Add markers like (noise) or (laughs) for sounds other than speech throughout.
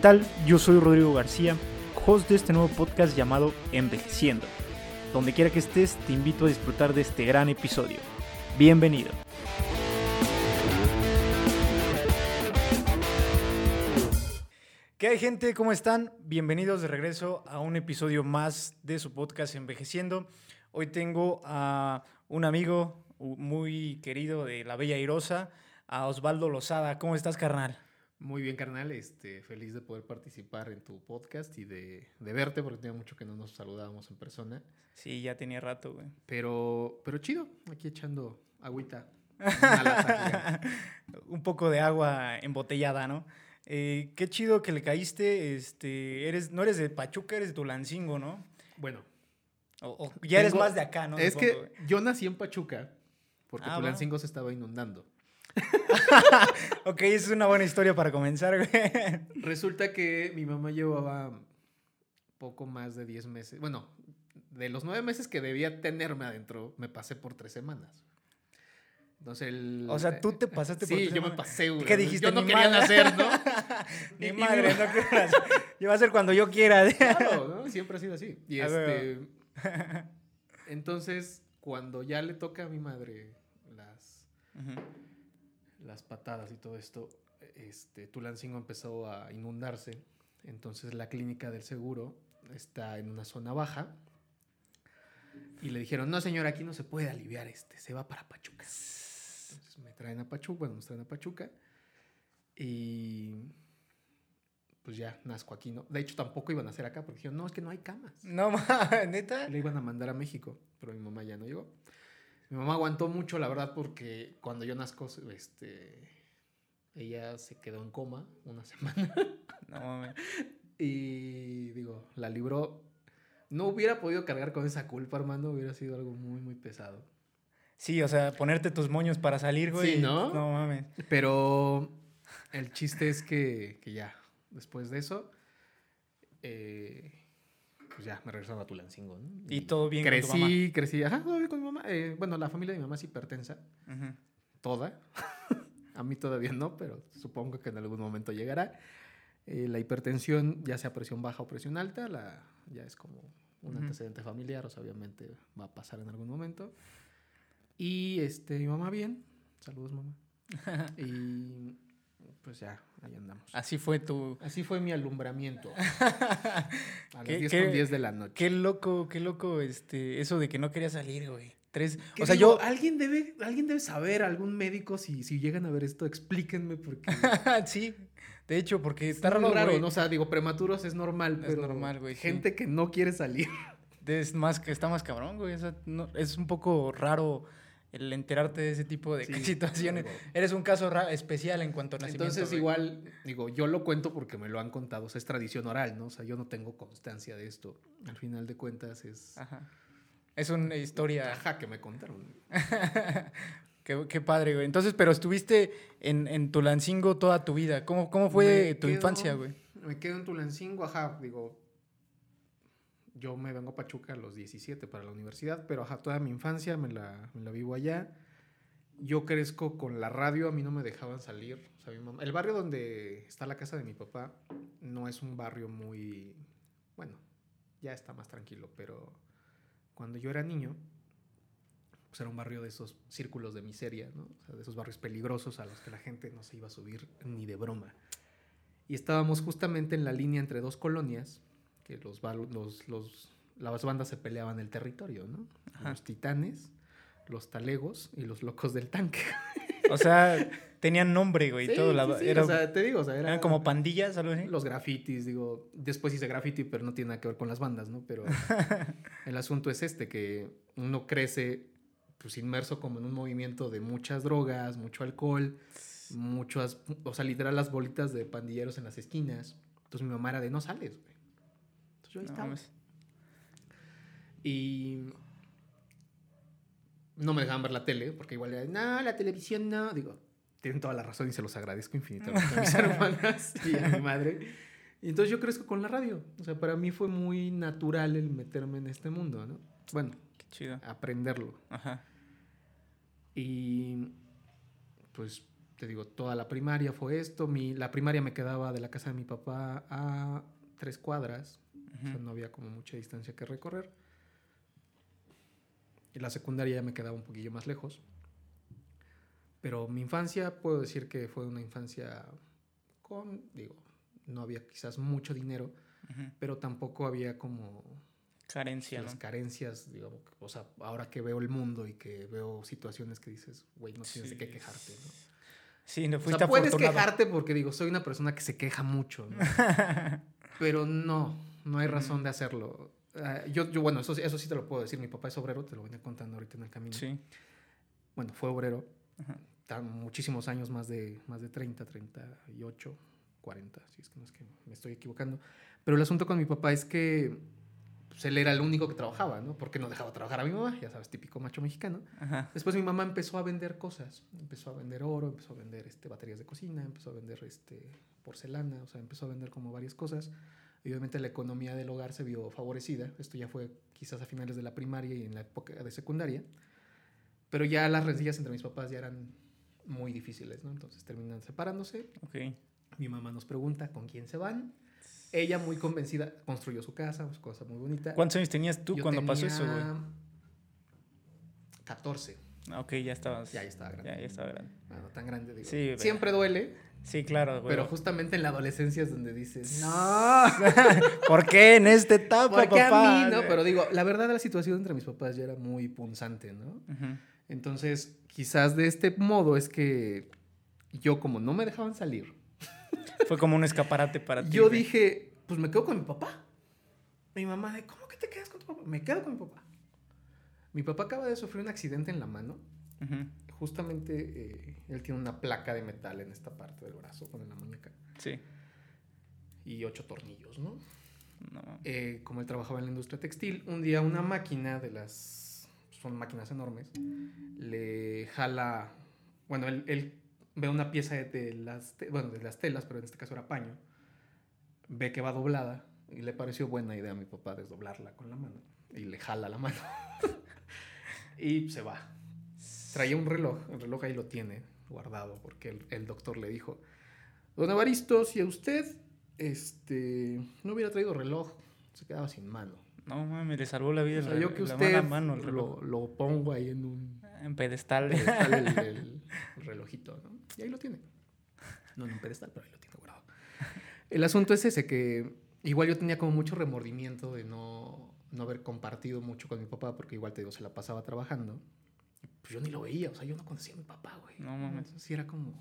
¿Qué tal? Yo soy Rodrigo García, host de este nuevo podcast llamado Envejeciendo. Donde quiera que estés, te invito a disfrutar de este gran episodio. Bienvenido. ¿Qué hay gente? ¿Cómo están? Bienvenidos de regreso a un episodio más de su podcast Envejeciendo. Hoy tengo a un amigo muy querido de La Bella Irosa, a Osvaldo Lozada. ¿Cómo estás, carnal? Muy bien, carnal. Este, feliz de poder participar en tu podcast y de, de verte, porque tenía mucho que no nos saludábamos en persona. Sí, ya tenía rato, güey. Pero, pero chido, aquí echando agüita. (laughs) Un poco de agua embotellada, ¿no? Eh, qué chido que le caíste. Este, eres, no eres de Pachuca, eres de Tulancingo, ¿no? Bueno. O, ya eres más de acá, ¿no? Es que yo nací en Pachuca porque ah, Tulancingo se estaba inundando. (laughs) ok, esa es una buena historia para comenzar, güey. Resulta que mi mamá llevaba poco más de 10 meses. Bueno, de los 9 meses que debía tenerme adentro, me pasé por 3 semanas. Entonces el, O sea, tú te pasaste por Sí, yo me pasé, güey. ¿Qué dijiste? Yo no quería nacer, ¿no? (laughs) Ni madre, no (laughs) quiero nacer. Yo va a ser cuando yo quiera. claro, ¿no? Siempre ha sido así. Y este... Entonces, cuando ya le toca a mi madre las las patadas y todo esto, este, Tulancingo empezó a inundarse. Entonces la clínica del seguro está en una zona baja. Y le dijeron, no señor, aquí no se puede aliviar este, se va para Pachuca. Entonces me traen a Pachuca, bueno, nos traen a Pachuca. Y pues ya nazco aquí, ¿no? De hecho, tampoco iban a hacer acá porque dijeron, no, es que no hay camas. No, (laughs) neta. Le iban a mandar a México, pero mi mamá ya no llegó. Mi mamá aguantó mucho, la verdad, porque cuando yo nazco, este, ella se quedó en coma una (laughs) semana. No mames. Y digo, la libró. No hubiera podido cargar con esa culpa, hermano, hubiera sido algo muy, muy pesado. Sí, o sea, ponerte tus moños para salir, güey. Sí, ¿no? No mames. Pero el chiste es que, que ya, después de eso, eh, pues ya me regresaron a Tulancingo. ¿no? Y, todo bien crecí, con tu mamá. Crecí, ajá, todo bien con mi mamá. Eh, bueno, la familia de mi mamá es hipertensa. Toda. (laughs) a mí todavía no, pero supongo que en algún momento llegará. Eh, la hipertensión, ya sea presión baja o presión alta, la, ya es como un antecedente familiar, o sea, obviamente va a pasar en algún momento. Y este, mi mamá bien. Saludos, mamá. (laughs) y pues ya, ahí andamos. Así fue tu... Así fue mi alumbramiento. (laughs) a las 10 con 10 de la noche. Qué loco, qué loco este, eso de que no quería salir, güey. Tres... O sea, yo... Alguien debe, alguien debe saber, algún médico, si, si llegan a ver esto, explíquenme porque... (laughs) sí, de hecho, porque está raro, raro ¿no? O sea, digo, prematuros es normal, es normal, güey. Gente que no quiere salir. Es más, que está más cabrón, güey. es un poco raro el enterarte de ese tipo de (laughs) situaciones. Eres un caso especial en cuanto a nacimiento. Entonces, igual, digo, yo lo cuento porque me lo han contado, o sea, es tradición oral, ¿no? O sea, yo no tengo constancia de esto. Al final de cuentas es... Ajá. Es una historia... Ajá, que me contaron. (laughs) qué, padre, güey. Entonces, pero estuviste en, en Tulancingo toda tu vida. ¿Cómo, cómo fue tu infancia, güey? Me quedo en Tulancingo, ajá, digo, yo me vengo a Pachuca a los 17 para la universidad, pero ajá, toda mi infancia me la, me vivo allá. Yo crezco con la radio, a mí no me dejaban salir. O el barrio donde está la casa de mi papá no es un barrio muy... Bueno, ya está más tranquilo, pero cuando yo era niño, pues era un barrio de esos círculos de miseria, ¿no? De esos barrios peligrosos a los que la gente no se iba a subir ni de broma. Y estábamos justamente en la línea entre dos colonias que los, los, los, las bandas se peleaban el territorio, ¿no? Los titanes, los talegos y los locos del tanque. O sea, (laughs) tenían nombre, güey, todo. La, era, o sea, te digo, o sea, eran como pandillas, algo así. Los grafitis, digo, después hice graffiti, pero no tiene nada que ver con las bandas, ¿no? Pero (laughs) el asunto es este, que uno crece pues inmerso como en un movimiento de muchas drogas, mucho alcohol, muchas, o sea, literal las bolitas de pandilleros en las esquinas. Entonces mi mamá era de no sales, güey. Yo estaba. Y no me dejaban ver la tele, porque igual era, no, la televisión no. Digo, tienen toda la razón y se los agradezco infinitamente a mis (laughs) hermanas y a mi madre. Y entonces yo crezco con la radio. O sea, para mí fue muy natural el meterme en este mundo, ¿no? Bueno, Qué chido. aprenderlo. Ajá. Y pues te digo, toda la primaria fue esto. Mi, la primaria me quedaba de la casa de mi papá a tres cuadras. O sea, no había como mucha distancia que recorrer. Y la secundaria ya me quedaba un poquillo más lejos. Pero mi infancia, puedo decir que fue una infancia con, digo, no había quizás mucho dinero, pero tampoco había como Carencia, las ¿no? carencias, digamos, o sea, ahora que veo el mundo y que veo situaciones que dices, güey, no tienes de qué quejarte, ¿no? Sí, no O fuiste sea, puedes afortunado. quejarte porque digo, soy una persona que se queja mucho, ¿no? (laughs) pero no, no hay razón de hacerlo. Ah, yo, yo, bueno, eso, eso sí te lo puedo decir, mi papá es obrero, te lo venía contando ahorita en el camino. sí. Bueno, fue obrero, Ajá. tan muchísimos años, más de, más de 30, 38, 40, si es que no es que me estoy equivocando. Pero el asunto con mi papá es que pues, él era el único que trabajaba, ¿no? Porque no dejaba trabajar a mi mamá, ya sabes, típico macho mexicano. Ajá. Después mi mamá empezó a vender cosas, empezó a vender oro, empezó a vender este, baterías de cocina, empezó a vender este, porcelana, o sea, empezó a vender como varias cosas. Y obviamente la economía del hogar se vio favorecida. Esto ya fue quizás a finales de la primaria y en la época de secundaria. Pero ya las rencillas entre mis papás ya eran muy difíciles, ¿no? Entonces terminan separándose. Mi mamá nos pregunta con quién se van. Ella muy convencida construyó su casa, pues, cosa muy bonita. ¿Cuántos años tenías tú Yo cuando pasó eso, güey? tenía 14. Ah, Ok, ya estabas. Ya, ya estaba grande. Ya, ya estaba grande. Bueno, tan grande, digo. Sí, Siempre duele, Sí, claro, güey. pero justamente en la adolescencia es donde dices, no, (laughs) ¿Por qué en esta etapa, ¿por qué papá? a mí? No, pero digo, la verdad la situación entre mis papás ya era muy punzante, ¿no? Ujú. Entonces, quizás de este modo es que yo como no me dejaban salir, (laughs) Fue como un escaparate para ti. yo güey. dije, pues me quedo con mi papá. Mi mamá de, ¿cómo que te quedas con tu papá? Me quedo con mi papá. Mi papá acaba de sufrir un accidente en la mano. Ujú. Justamente eh, él tiene una placa de metal en esta parte del brazo, con la muñeca, Sí. y ocho tornillos, ¿no? No. eh, como él trabajaba en la industria textil, un día una máquina de las, son máquinas enormes, le jala, bueno, él, él ve una pieza de, de las, te- bueno, de las telas, pero en este caso era paño, ve que va doblada y le pareció buena idea a mi papá desdoblarla con la mano y le jala la mano (laughs) y se va. Traía un reloj, el reloj ahí lo tiene guardado porque el, el doctor le dijo, don Evaristo, si a usted este, no hubiera traído reloj, se quedaba sin mano. No mames, le salvó la vida. O sea, yo que la usted mala mano, el reloj. lo, lo pongo ahí en un En pedestal. pedestal el, (laughs) el- el relojito, ¿no? Y ahí lo tiene. No en un pedestal, pero ahí lo tiene guardado. El asunto es ese, que igual yo tenía como mucho remordimiento de no, no haber compartido mucho con mi papá, porque igual te digo, se la pasaba trabajando. Pues yo ni lo veía, o sea, yo no conocía a mi papá, güey. No mames. Sí era como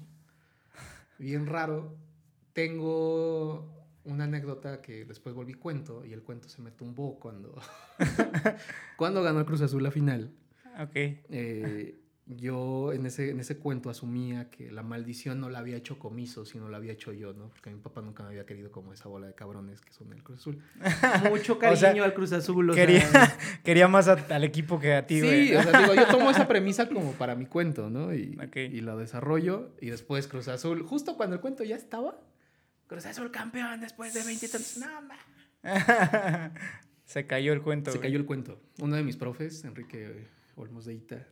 bien raro. Tengo una anécdota que después volví cuento y el cuento se me tumbó cuando, (laughs) cuando ganó el Cruz Azul la final. ok. Eh, yo en ese, en ese cuento asumía que la maldición no la había hecho comiso, sino la había hecho yo, ¿no? Porque mi papá nunca me había querido como esa bola de cabrones que son el Cruz Azul. (laughs) Mucho cariño sea, al Cruz Azul. o Quería, sea, (laughs) quería más a- al equipo que a ti, güey. Sí, o sea, digo, yo tomo esa (laughs) premisa como para mi cuento, ¿no? Y, Ok. y lo desarrollo. Y después Cruz Azul, justo cuando el cuento ya estaba, Cruz Azul campeón después de 20 y tantos. No, ma. Se cayó el cuento. Se güey. cayó el cuento. Uno de mis profes, Enrique Olmos de Ita,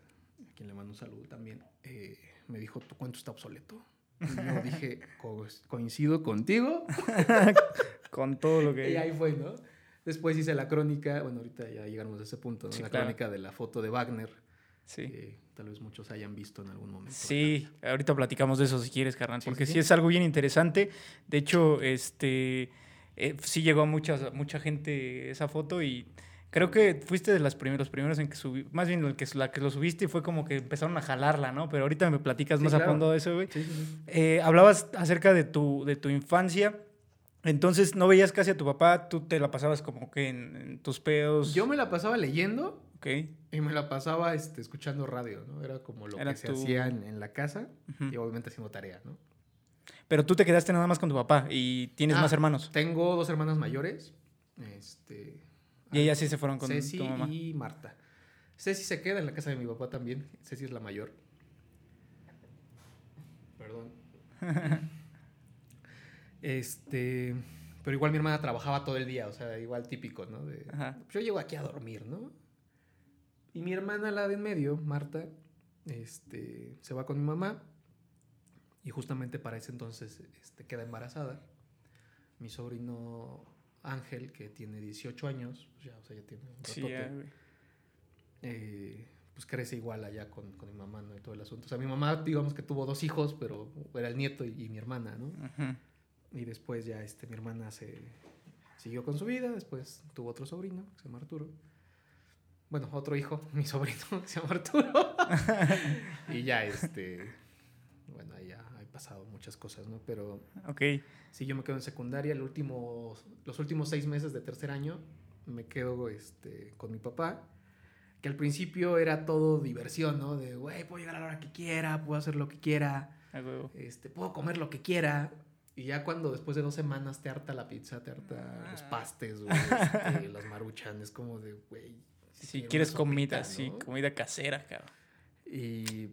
quien le mando un saludo también, eh, me dijo, tu cuento está obsoleto. Y yo (laughs) dije, "Co- coincido contigo. (laughs) Con todo lo que. Y ahí fue, ¿no? Después hice la crónica, bueno, ahorita ya llegamos a ese punto, ¿no? Sí, la claro. crónica de la foto de Wagner, Sí. que tal vez muchos hayan visto en algún momento. Sí, ahorita platicamos de eso si quieres, carnal, porque sí, sí, sí. es algo bien interesante. De hecho, este eh, sí llegó a mucha, mucha gente esa foto y creo que fuiste de las primeros, los primeros en que subí, más bien el que, la que lo subiste y fue como que empezaron a jalarla, ¿no? Pero ahorita me platicas Sí, más a fondo de eso, güey. Sí. Eh, hablabas acerca de tu, de tu infancia. Entonces, ¿no veías casi a tu papá? ¿Tú te la pasabas como que en, en tus pedos? Yo me la pasaba leyendo Ok. y me la pasaba este, escuchando radio, ¿no? Era como lo Era que se tu- hacía en, en la casa Ujú. y obviamente haciendo tarea, ¿no? Pero tú te quedaste nada más con tu papá y tienes Ah, más hermanos. Tengo dos hermanas mayores, este, Y ellas sí se fueron con Ceci tu mamá. y Marta. Ceci se queda en la casa de mi papá también. Ceci es la mayor. Perdón. (laughs) este, pero igual mi hermana trabajaba todo el día, o sea, igual típico, ¿no? De, pues yo llego aquí a dormir, ¿no? Y mi hermana, la de en medio, Marta, este, se va con mi mamá. Y justamente para ese entonces este, queda embarazada. Mi sobrino Ángel, que tiene 18 años, pues ya, o sea, ya tiene un Sí, ya, güey. eh, pues crece igual allá con, con mi mamá, ¿no? Y todo el asunto. O sea, mi mamá, digamos que tuvo dos hijos, pero era el nieto y, y mi hermana, ¿no? Y después ya este, mi hermana se siguió con su vida, después tuvo otro sobrino, que se llama Arturo. Bueno, otro hijo, (laughs) mi sobrino, que se llama Arturo. (laughs) y ya, este, bueno, ahí ya han pasado muchas cosas, ¿no? Pero Ok. sí, yo me quedo en secundaria, el último, los últimos seis meses de tercer año me quedo este, con mi papá, que al principio era todo diversión, ¿no? De, güey, puedo llegar a la hora que quiera, puedo hacer lo que quiera este, puedo comer lo que quiera. Y ya cuando después de dos semanas te harta la pizza, te harta los Ah. pastes, güey, este, (laughs) las maruchan, es como de, güey. Si quiero quieres una comida, sopita, sí, ¿no? comida casera, cabrón. Y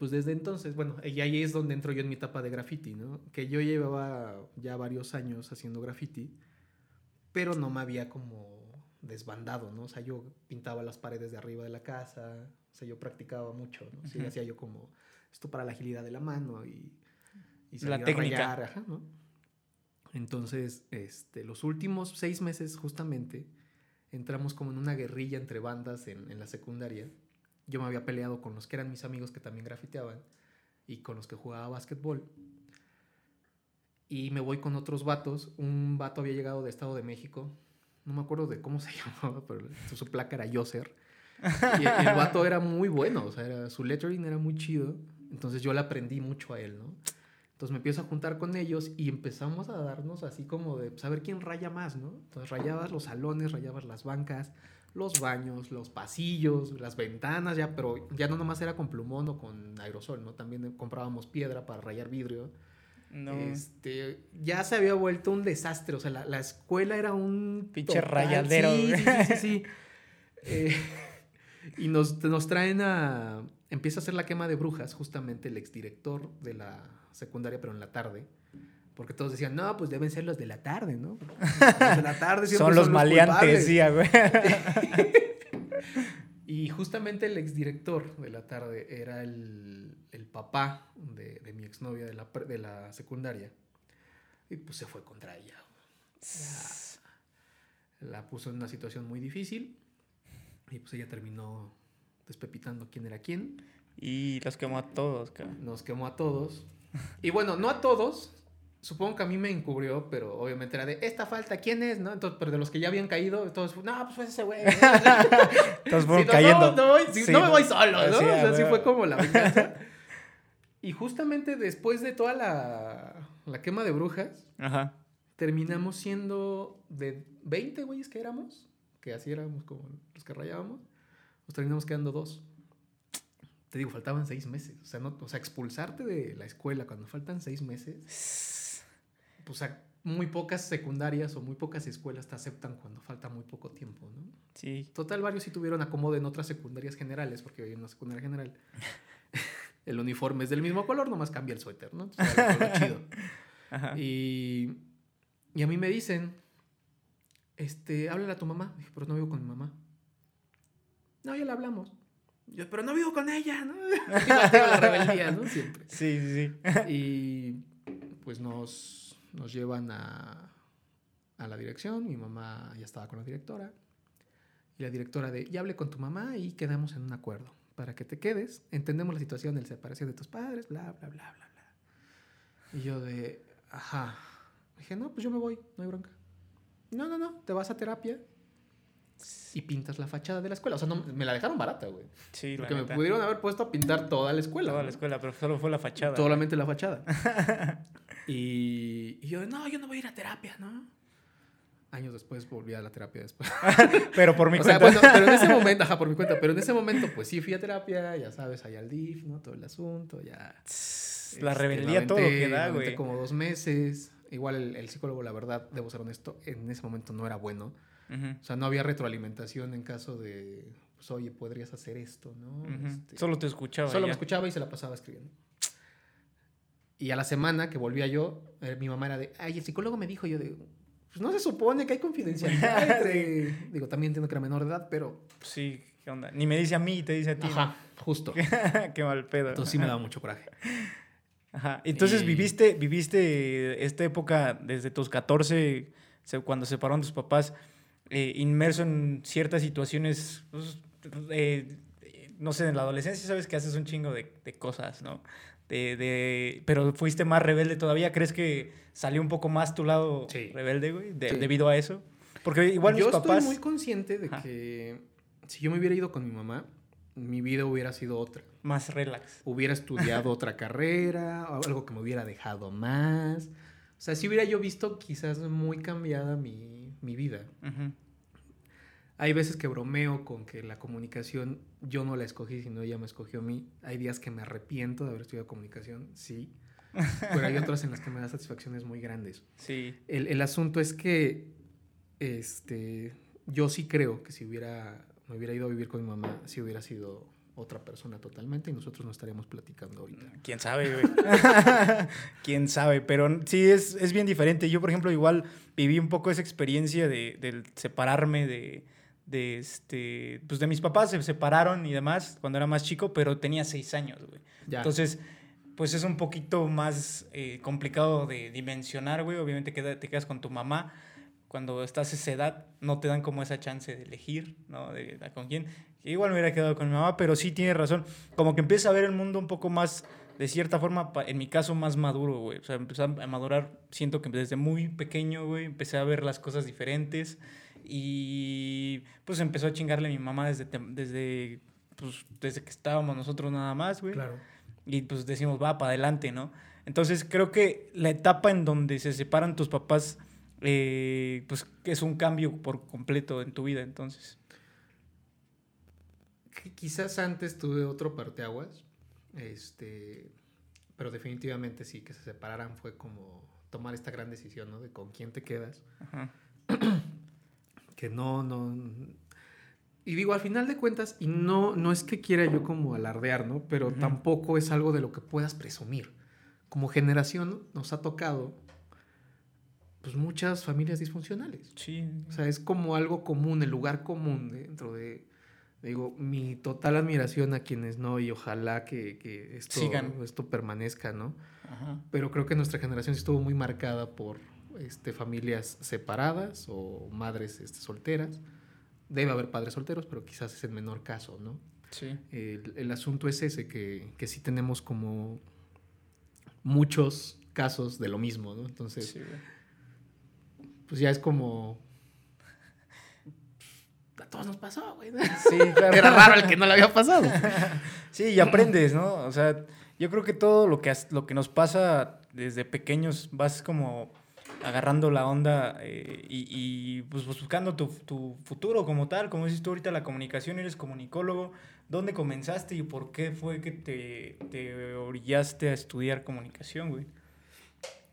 pues desde entonces, bueno, y ahí es donde entro yo en mi etapa de graffiti, ¿no? Que yo llevaba ya varios años haciendo graffiti, pero no me había como desbandado, ¿no? O sea, yo pintaba las paredes de arriba de la casa, o sea, yo practicaba mucho, ¿no? Sí, Ujú. hacía yo como esto para la agilidad de la mano y, y La salir a técnica. rayar, ajá, ¿no? Entonces, este, los últimos seis meses justamente entramos como en una guerrilla entre bandas en, en la secundaria. Yo me había peleado con los que eran mis amigos que también grafiteaban y con los que jugaba básquetbol. Y me voy con otros vatos. Un vato había llegado de Estado de México. No me acuerdo de cómo se (laughs) llamaba, pero su, placa era Yoser. Y el, vato era muy bueno, o sea, era- su lettering era muy chido. Entonces yo le aprendí mucho a él, ¿no? Entonces me empiezo a juntar con ellos y empezamos a darnos así como de saber quién raya más, ¿no? Entonces rayabas los salones, rayabas las bancas, los baños, los pasillos, las ventanas, ya, pero ya no nomás era con plumón o con aerosol, ¿no? También comprábamos piedra para rayar vidrio. No. Este, ya se había vuelto un desastre, o sea, la, la escuela era un... Pinche rayadero, Sí, güey. sí, sí, sí, sí. (laughs) Eh, (laughs) y nos, nos traen a... Empieza a hacer la quema de brujas, justamente el exdirector de la secundaria, pero en la tarde. Porque todos decían, no, pues deben ser los de la tarde, ¿no? (laughs) Los de la tarde siempre son los maleantes, culpables". sí, a güey. (laughs) Y justamente el exdirector de la tarde era el, el papá de, de mi exnovia de la, de la secundaria. Y pues se fue contra ella. La, la puso en una situación muy difícil. Y pues ella terminó despepitando quién era quién. Y los quemó a todos, cabrón. Nos quemó a todos. Y bueno, no a todos. Supongo que a mí me encubrió, pero obviamente era de esta falta, ¿quién es? ¿No? Entonces, pero de los que ya habían caído, todos, no, pues fue ese güey. ¿no?" (laughs) Todos fueron Sí, no, cayendo. No, no, voy- sí, Sí, no me voy solo, ¿no? Sí, o sea, a sí huevo. fue como la venganza. (laughs) y justamente después de toda la, la quema de brujas, Ajá. terminamos siendo de 20 güeyes que éramos, que así éramos como los que rayábamos, nos terminamos quedando dos. Te digo, faltaban seis meses. O sea, no, o sea, expulsarte de la escuela cuando faltan seis meses, pues o sea, muy pocas secundarias o muy pocas escuelas te aceptan cuando falta muy poco tiempo, ¿no? Sí. Total, varios sí tuvieron acomodo en otras secundarias generales, porque hoy en una secundaria general (laughs) el uniforme es del mismo color, nomás cambia el suéter, ¿no? Entonces, era lo chido. (laughs) Ajá. Y, y a mí me dicen, este, háblale a tu mamá. Dije, pero no vivo con mi mamá. No, ya la hablamos. Yo, pero no vivo con ella, ¿no? (laughs) La rebeldía, ¿no? Siempre. Sí, sí, sí. Y pues nos, nos llevan a, a la dirección. Mi mamá ya estaba con la directora. Y la directora de, ya hablé con tu mamá y quedamos en un acuerdo para que te quedes. Entendemos la situación de la separación de tus padres, bla, bla, bla, bla, bla. Y yo de, ajá. Dije, no, pues yo me voy, no hay bronca. No, no, no, te vas a terapia y pintas la fachada de la escuela. O sea, no, me la dejaron barata, güey. Sí, Porque me pudieron haber puesto a pintar toda la escuela. Toda la escuela, pero solo fue la fachada. Solamente la fachada. (laughs) y, y yo, no, yo no voy a ir a terapia, ¿no? Años después volví a la terapia después. (laughs) Pero por mi o sea, cuenta. bueno, pero en ese momento, ajá, por mi cuenta, pero en ese (laughs) momento, pues sí fui a terapia, ya sabes, allá al DIF, ¿no? Todo el asunto, ya. la este, rebeldía, todo que da, güey. como dos meses. Igual el, el psicólogo, la verdad, debo ser honesto, en ese momento no era bueno. O sea, no había retroalimentación en caso de, pues, oye, podrías hacer esto, ¿no? Este, Solo te escuchaba. Solo me escuchaba y se la pasaba escribiendo. Y a la semana que volvía yo, eh, mi mamá era de, ay, el psicólogo me dijo, yo de, pues no se supone que hay confidencialidad. (laughs) Digo, también entiendo que era menor de edad, pero Sí. ¿Qué onda? Ni me dice a mí, te dice a ti. Ajá, justo. (laughs) Qué mal pedo. Entonces sí me daba mucho coraje. Ajá. Entonces Y- viviste, viviste esta época desde tus 14, se- cuando se separaron tus papás, eh, inmerso en ciertas situaciones, pues, eh, eh, no sé, en la adolescencia sabes que haces un chingo de, de cosas, ¿no? De, de- pero fuiste más rebelde todavía. ¿Crees que salió un poco más tu lado Sí. rebelde, güey? de- Sí. debido a eso. Porque igual mis yo papás... estoy muy consciente de Ajá. que si yo me hubiera ido con mi mamá, mi vida hubiera sido otra. Más relax. Hubiera estudiado (laughs) otra carrera, algo que me hubiera dejado más. O sea, si hubiera yo visto quizás muy cambiada mi, mi vida. Ujú. Hay veces que bromeo con que la comunicación yo no la escogí, sino ella me escogió a mí. Hay días que me arrepiento de haber estudiado comunicación, sí. (laughs) Pero hay otras en las que me da satisfacciones muy grandes. Sí. El, el asunto es que este, yo sí creo que si hubiera, me hubiera ido a vivir con mi mamá, sí hubiera sido otra persona totalmente y nosotros no estaríamos platicando ahorita. Quién sabe, güey. (laughs) Quién sabe, pero sí es, es bien diferente. Yo, por ejemplo, igual viví un poco esa experiencia de, del separarme de, de, este, pues de mis papás. Se separaron y demás cuando era más chico, pero tenía seis años, güey. Ya. Entonces, pues es un poquito más eh, complicado de dimensionar, güey. Obviamente te quedas con tu mamá. Cuando estás a esa edad, no te dan como esa chance de elegir, ¿no? De, de con quién. Igual me hubiera quedado con mi mamá, pero sí tiene razón. Como que empieza a ver el mundo un poco más, de cierta forma, en mi caso, más maduro, güey. O sea, empecé a madurar, siento que desde muy pequeño, güey, empecé a ver las cosas diferentes. Y pues empezó a chingarle a mi mamá desde, desde, pues, desde que estábamos nosotros nada más, güey. Claro. Y pues decimos, va, para adelante, ¿no? Entonces creo que la etapa en donde se separan tus papás, eh, pues es un cambio por completo en tu vida, entonces. Qui- Quizás antes tuve otro parteaguas, este, pero definitivamente sí, que se separaran fue como tomar esta gran decisión, ¿no? De con quién te quedas. Ajá. (clears throat) que no, no. Y digo, al final de cuentas, y no, no es que quiera yo como alardear, ¿no? Pero tampoco es algo de lo que puedas presumir. Como generación nos ha tocado, pues muchas familias disfuncionales. Sí. O sea, es como algo común, el lugar común dentro de. Digo, mi total admiración a quienes no, y ojalá que, que esto, Sigan. esto permanezca, ¿no? Ajá. pero creo que nuestra generación sí estuvo muy marcada por este, familias separadas o madres este, solteras. Debe haber padres solteros, pero quizás es el menor caso, ¿no? Sí. El, el asunto es ese, que, que sí tenemos como muchos casos de lo mismo, ¿no? Entonces, Sí, pues ya es como... A todos nos pasó, güey. Sí, claro. Era raro el que no le había pasado. (laughs) Sí, y aprendes, ¿no? O sea, yo creo que todo lo que, lo que nos pasa desde pequeños vas como agarrando la onda eh, y, y, pues buscando tu, tu futuro como tal. Como dices tú ahorita, la comunicación, eres comunicólogo. ¿Dónde comenzaste y por qué fue que te, te orillaste a estudiar comunicación, güey?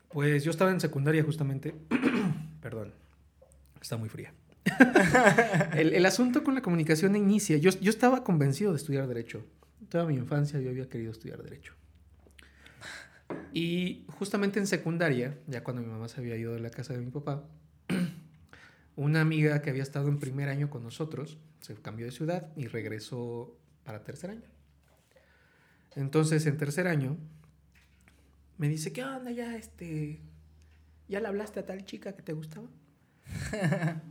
Pues yo estaba en secundaria justamente. (clears throat) Perdón, está muy fría. (laughs) el, el asunto con la comunicación inicia. Yo, yo estaba convencido de estudiar Derecho. Toda mi infancia yo había querido estudiar Derecho. Y justamente en secundaria, ya cuando mi mamá se había ido de la casa de mi papá, (clears throat) una amiga que había estado en primer año con nosotros se cambió de ciudad y regresó para tercer año. Entonces, en tercer año, me dice, ¿qué onda ya, este, ya le hablaste a tal chica que te gustaba? (laughs)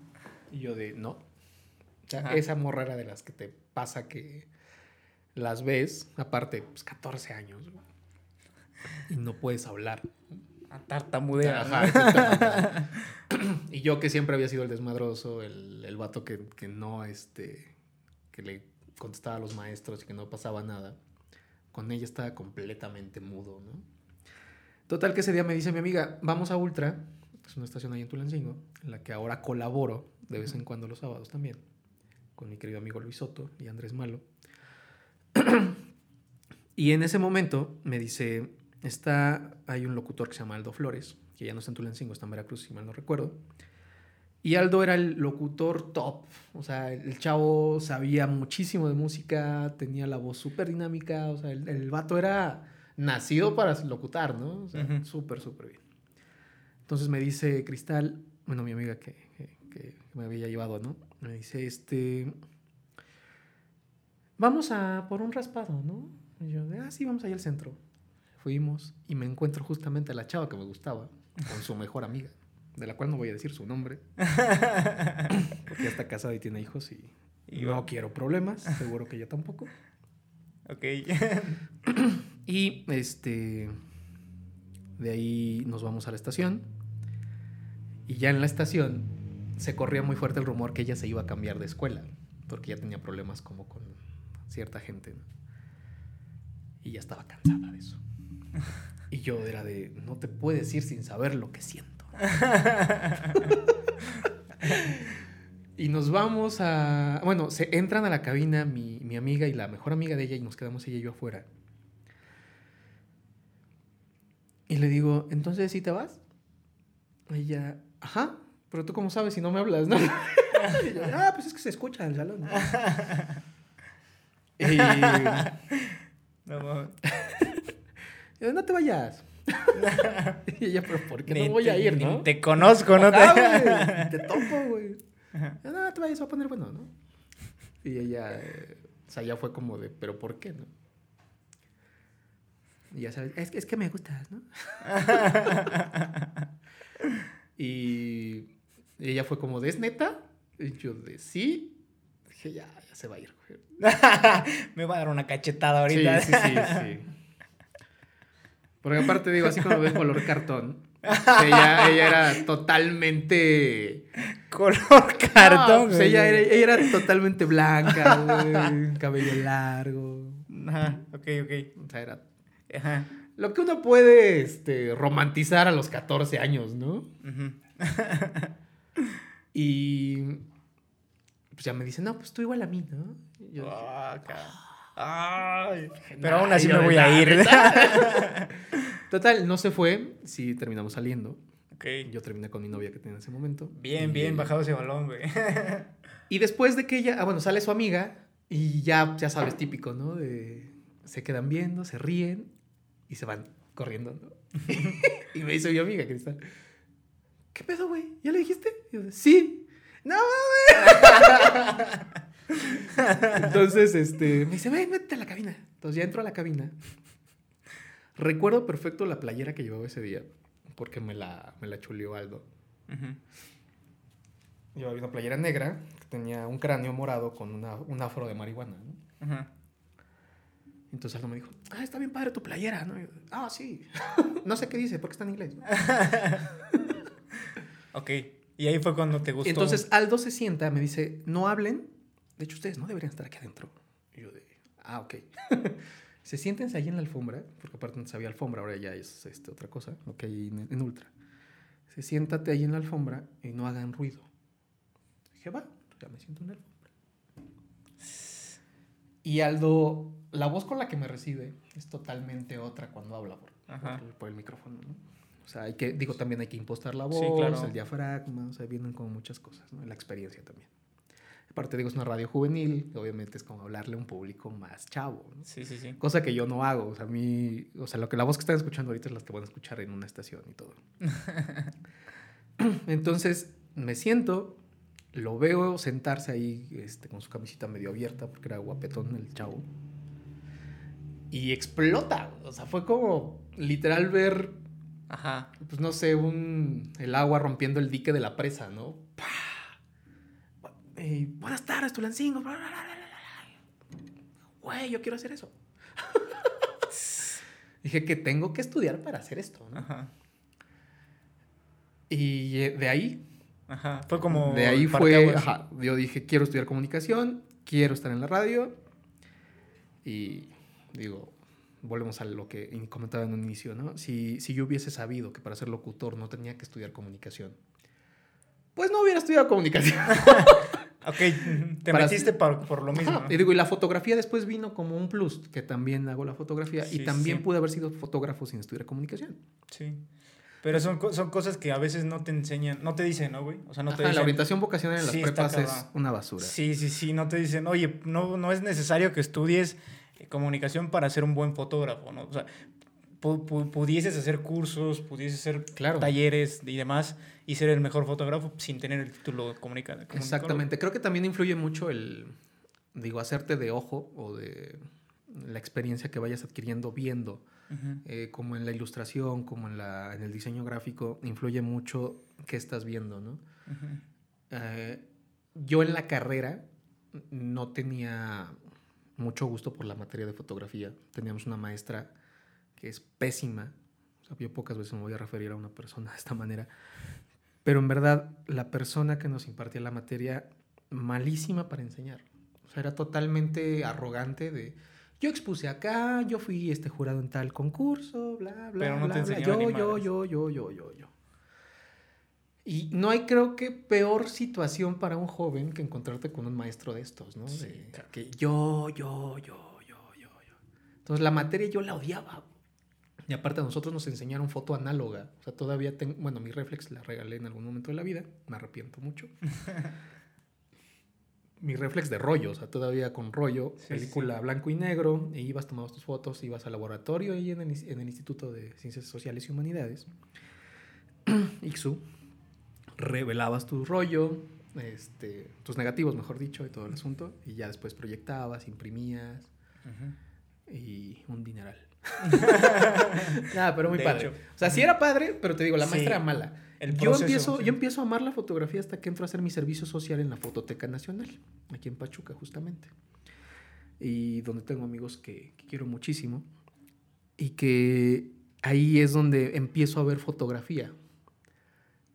y yo de, no. O sea, esa morra era de las que te pasa que las ves, aparte, pues 14 años, güey, y no puedes hablar. A tartamudea. Ajá, y yo que siempre había sido el desmadroso, el, el vato que, que no, este, que le contestaba a los maestros y que no pasaba nada, con ella estaba completamente mudo, ¿no? Total que ese día me dice mi amiga, vamos a Ultra, es una estación ahí en Tulancingo, en la que ahora colaboro de vez en cuando los sábados también, con mi querido amigo Luis Soto y Andrés Malo. (clears throat) y en ese momento me dice, está, hay un locutor que se llama Aldo Flores, que ya no está en Tulancingo, está en Veracruz, si mal no recuerdo. Y Aldo era el locutor top, o sea, el, chavo sabía muchísimo de música, tenía la voz súper dinámica, o sea, el, el vato era nacido para locutar, ¿no? O sea, súper, súper bien. Entonces me dice Cristal, bueno, mi amiga que, que- que me había llevado, ¿no? Me dice, este, vamos a por un raspado, ¿no? Y yo, ah, sí, vamos allá al centro. Fuimos y me encuentro justamente a la chava que me gustaba, con su mejor amiga, de la cual no voy a decir su nombre, porque ya está casada y tiene hijos y, Y no va- quiero problemas, seguro que ella tampoco. Ok. (clears throat) Y este. De ahí nos vamos a la estación. Y ya en la estación se corría muy fuerte el rumor que ella se iba a cambiar de escuela. Porque ya tenía problemas como con cierta gente. ¿no? Y ya estaba cansada de eso. (laughs) Y yo era de. No te puedes ir sin saber lo que siento. (laughs) Y nos vamos a. Bueno, se entran a la cabina mi, mi amiga y la mejor amiga de ella y nos quedamos ella y yo afuera. Y le digo, ¿entonces sí te vas? Y ella, ajá, pero tú cómo sabes si no me hablas, ¿no? (laughs) Y yo, ah, pues es que se escucha en el salón. ¿no?". Y No. Yo, no te vayas. (laughs) (laughs) Y ella, pero ¿por qué Ni no voy a ir, no? Te conozco, ¿no? Ah, (laughs) Te... te topo, güey. Ajá. Yo, No, te vayas, va a poner bueno, ¿no? Y ella, eh, o sea, ya fue como de, ¿pero por qué, no? Y ya sabes, es que, es que me gustas, ¿no? y ella fue como, ¿de es neta? Y yo, de sí. Dije, ya, ya se va a ir, güey. Me va a dar una cachetada Sí, ahorita. sí, sí, sí. Porque aparte digo, así como ves color cartón, (laughs) ella, ella era totalmente... Color cartón. No, pues güey. ella, era, ella era totalmente blanca, güey, cabello largo. Ajá, ok, ok. O sea, era Ajá. lo que uno puede este, romantizar a los 14 años, ¿no? ujú. Y pues ya me dice, no, pues tú igual a mí, ¿no? Y yo dije, Ah, Ay, pero aún así me voy a "Nah, ir. ¿neta?". (laughs) Total, no se fue, sí terminamos saliendo. ok. Yo terminé con mi novia que tenía en ese momento. Bien, Y- bien, bajado ese balón, güey. (laughs) Y después de que ella, ah, bueno, sale su amiga y ya, ya sabes, típico, ¿no? De, se quedan viendo, se ríen y se van corriendo, ¿no? (laughs) y me dice mi amiga, Cristal, ¿qué pedo, güey? ¿Ya le dijiste? Y yo, sí. No mames. Entonces, este, me dice, ven, vete a la cabina. Entonces ya entro a la cabina. Recuerdo perfecto la playera que llevaba ese día, porque me la, me la chuleó Aldo. Llevaba una playera negra que tenía un cráneo morado con una, un afro de marihuana. ¿no? Entonces Aldo me dijo, ah, está bien padre tu playera, ¿no? Yo, ah, sí. (laughs) no sé qué dice, porque está en inglés. (laughs) Ok. Y ahí fue cuando te gustó. Entonces Aldo se sienta, me dice, no hablen. De hecho, ustedes no deberían estar aquí adentro. Y yo de, ah, ok. (laughs) se siéntense ahí en la alfombra, porque aparte antes había alfombra, ahora ya es este, otra cosa, lo que hay en, en Ultra. Se siéntate ahí en la alfombra y no hagan ruido. Dije, va, ya me siento en la alfombra. Y Aldo, la voz con la que me recibe es totalmente otra cuando habla por, por, por el micrófono, ¿no? O sea, hay que, digo, también hay que impostar la voz, Sí, claro. el diafragma, o sea, vienen como muchas cosas, ¿no? La experiencia también. Aparte, digo, es una radio juvenil, obviamente es como hablarle a un público más chavo, ¿no? Sí, sí, sí. Cosa que yo no hago, o sea, a mí, o sea, lo que la voz que están escuchando ahorita es la que van a escuchar en una estación y todo. (laughs) Entonces, me siento, lo veo sentarse ahí este, con su camisita medio abierta, porque era guapetón el chavo. Y explota, o sea, fue como literal ver Ajá. pues no sé, un, el agua rompiendo el dique de la presa, ¿no? ¡Pah! Eh, buenas tardes, Tulancingo. bla. Güey, yo quiero hacer eso. (laughs) Dije que tengo que estudiar para hacer esto, ¿no? Ajá. Y eh, de ahí, Ajá. Fue como. de ahí fue, ajá, yo dije, quiero estudiar comunicación, quiero estar en la radio. Y digo, volvemos a lo que comentaba en un inicio, ¿no? Si, si yo hubiese sabido que para ser locutor no tenía que estudiar comunicación, pues no hubiera estudiado comunicación. (laughs) Ok, te Para- metiste por, por lo mismo. Ajá, Y digo, y la fotografía después vino como un plus, que también hago la fotografía Sí, y también sí. pude haber sido fotógrafo sin estudiar comunicación. Sí. Pero son, son cosas que a veces no te enseñan, no te dicen, ¿no, güey? O sea, no te dicen. la orientación vocacional en las Sí, prepas es una basura. Sí, sí, sí, no te dicen, oye, no, no es necesario que estudies eh, comunicación para ser un buen fotógrafo, ¿no? O sea, pu- pu- pudieses hacer cursos, pudieses hacer Claro. talleres y demás y ser el mejor fotógrafo sin tener el título de comunica- comunicólogo. Exactamente. Creo que también influye mucho el. digo, hacerte de ojo o de la experiencia que vayas adquiriendo viendo, eh, como en la ilustración, como en, la, en el diseño gráfico, influye mucho qué estás viendo, ¿no? Eh, yo en la carrera no tenía mucho gusto por la materia de fotografía. Teníamos una maestra que es pésima. O yo pocas veces me voy a referir a una persona de esta manera. Pero en verdad, la persona que nos impartía la materia, malísima para enseñar. O sea, era totalmente arrogante de yo expuse acá, yo fui este jurado en tal concurso, bla, bla, Pero no bla, te Yo, yo, yo, yo, yo, yo, yo. Y no hay, creo que, peor situación para un joven que encontrarte con un maestro de estos, ¿no? de, Que yo, yo, yo, yo, yo, yo. Entonces, la materia yo la odiaba. Y aparte, a nosotros nos enseñaron foto análoga. O sea, todavía tengo. Bueno, mi reflex la regalé en algún momento de la vida. Me arrepiento mucho. (laughs) mi reflex de rollo, o sea, todavía con rollo, película blanco y negro, e ibas, tomabas tus fotos, ibas al laboratorio ahí en el, en el Instituto de Ciencias Sociales y Humanidades, (clears throat) IXU, revelabas tu rollo, este, tus negativos, mejor dicho, y todo el asunto, y ya después proyectabas, imprimías, y un dineral. (laughs) Nada, pero muy padre. O sea, sí era padre, pero te digo, la maestra era mala yo, empiezo, yo empiezo a amar la fotografía hasta que entro a hacer mi servicio social en la Fototeca Nacional, aquí en Pachuca justamente. Y donde tengo amigos que, quiero muchísimo. Y que ahí es donde empiezo a ver fotografía.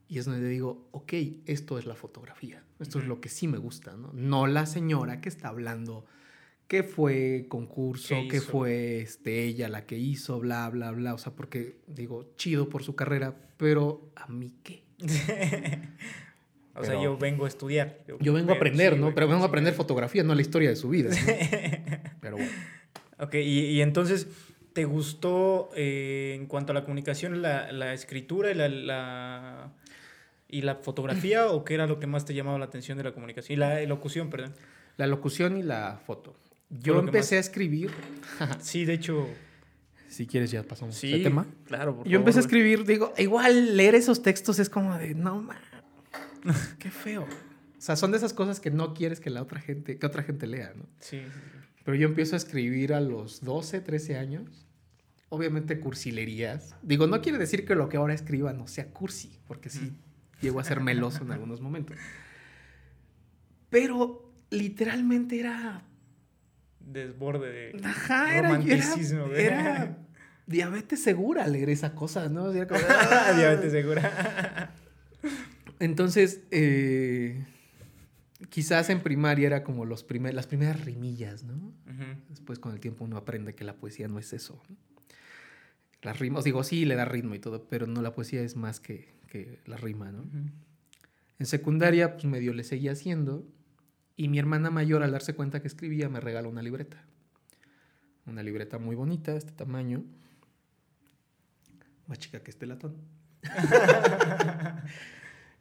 Y es donde digo, ok, esto es la fotografía. Esto es lo que sí me gusta, ¿no? No la señora que está hablando qué fue concurso, qué, fue este, ella la que hizo, bla, bla, bla. O sea, porque digo, chido por su carrera, pero a mí qué. (laughs) o sea, yo vengo a estudiar. Yo, vengo a aprender, ¿no? Pero vengo a aprender fotografía, no la historia de su vida. (laughs) pero bueno. Ok, y, entonces, ¿te gustó eh, en cuanto a la comunicación la, escritura y la, y la fotografía (clears throat) o qué era lo que más te llamaba la atención de la comunicación? Y la locución, perdón. La locución y la foto. Yo empecé a escribir. (laughs) sí, de hecho. Si quieres, ya pasamos sí, este tema. Claro, Yo empecé a escribir, digo, igual leer esos textos es como de, no, man, (laughs) qué feo. O sea, son de esas cosas que no quieres que la otra gente, que otra gente lea, ¿no? Sí. Pero yo empiezo a escribir a los 12, 13 años. Obviamente cursilerías. Digo, no quiere decir que lo que ahora escriba no sea cursi, porque sí llego a ser meloso en (laughs) algunos momentos. Pero literalmente era desborde de romanticismo. Era, (laughs) diabetes segura leer esa cosa, ¿no? (laughs) Ah". diabetes segura. Entonces, eh, quizás en primaria era como los primer, las primeras rimillas, ¿no? Después con el tiempo uno aprende que la poesía no es eso. Las rimas, digo, sí, le da ritmo y todo, pero no, la poesía es más que, que la rima, ¿no? En secundaria, pues medio le seguía haciendo y mi hermana mayor, al darse cuenta que escribía, me regaló una libreta. Una libreta muy bonita, de este tamaño. Más chica que este latón. (laughs)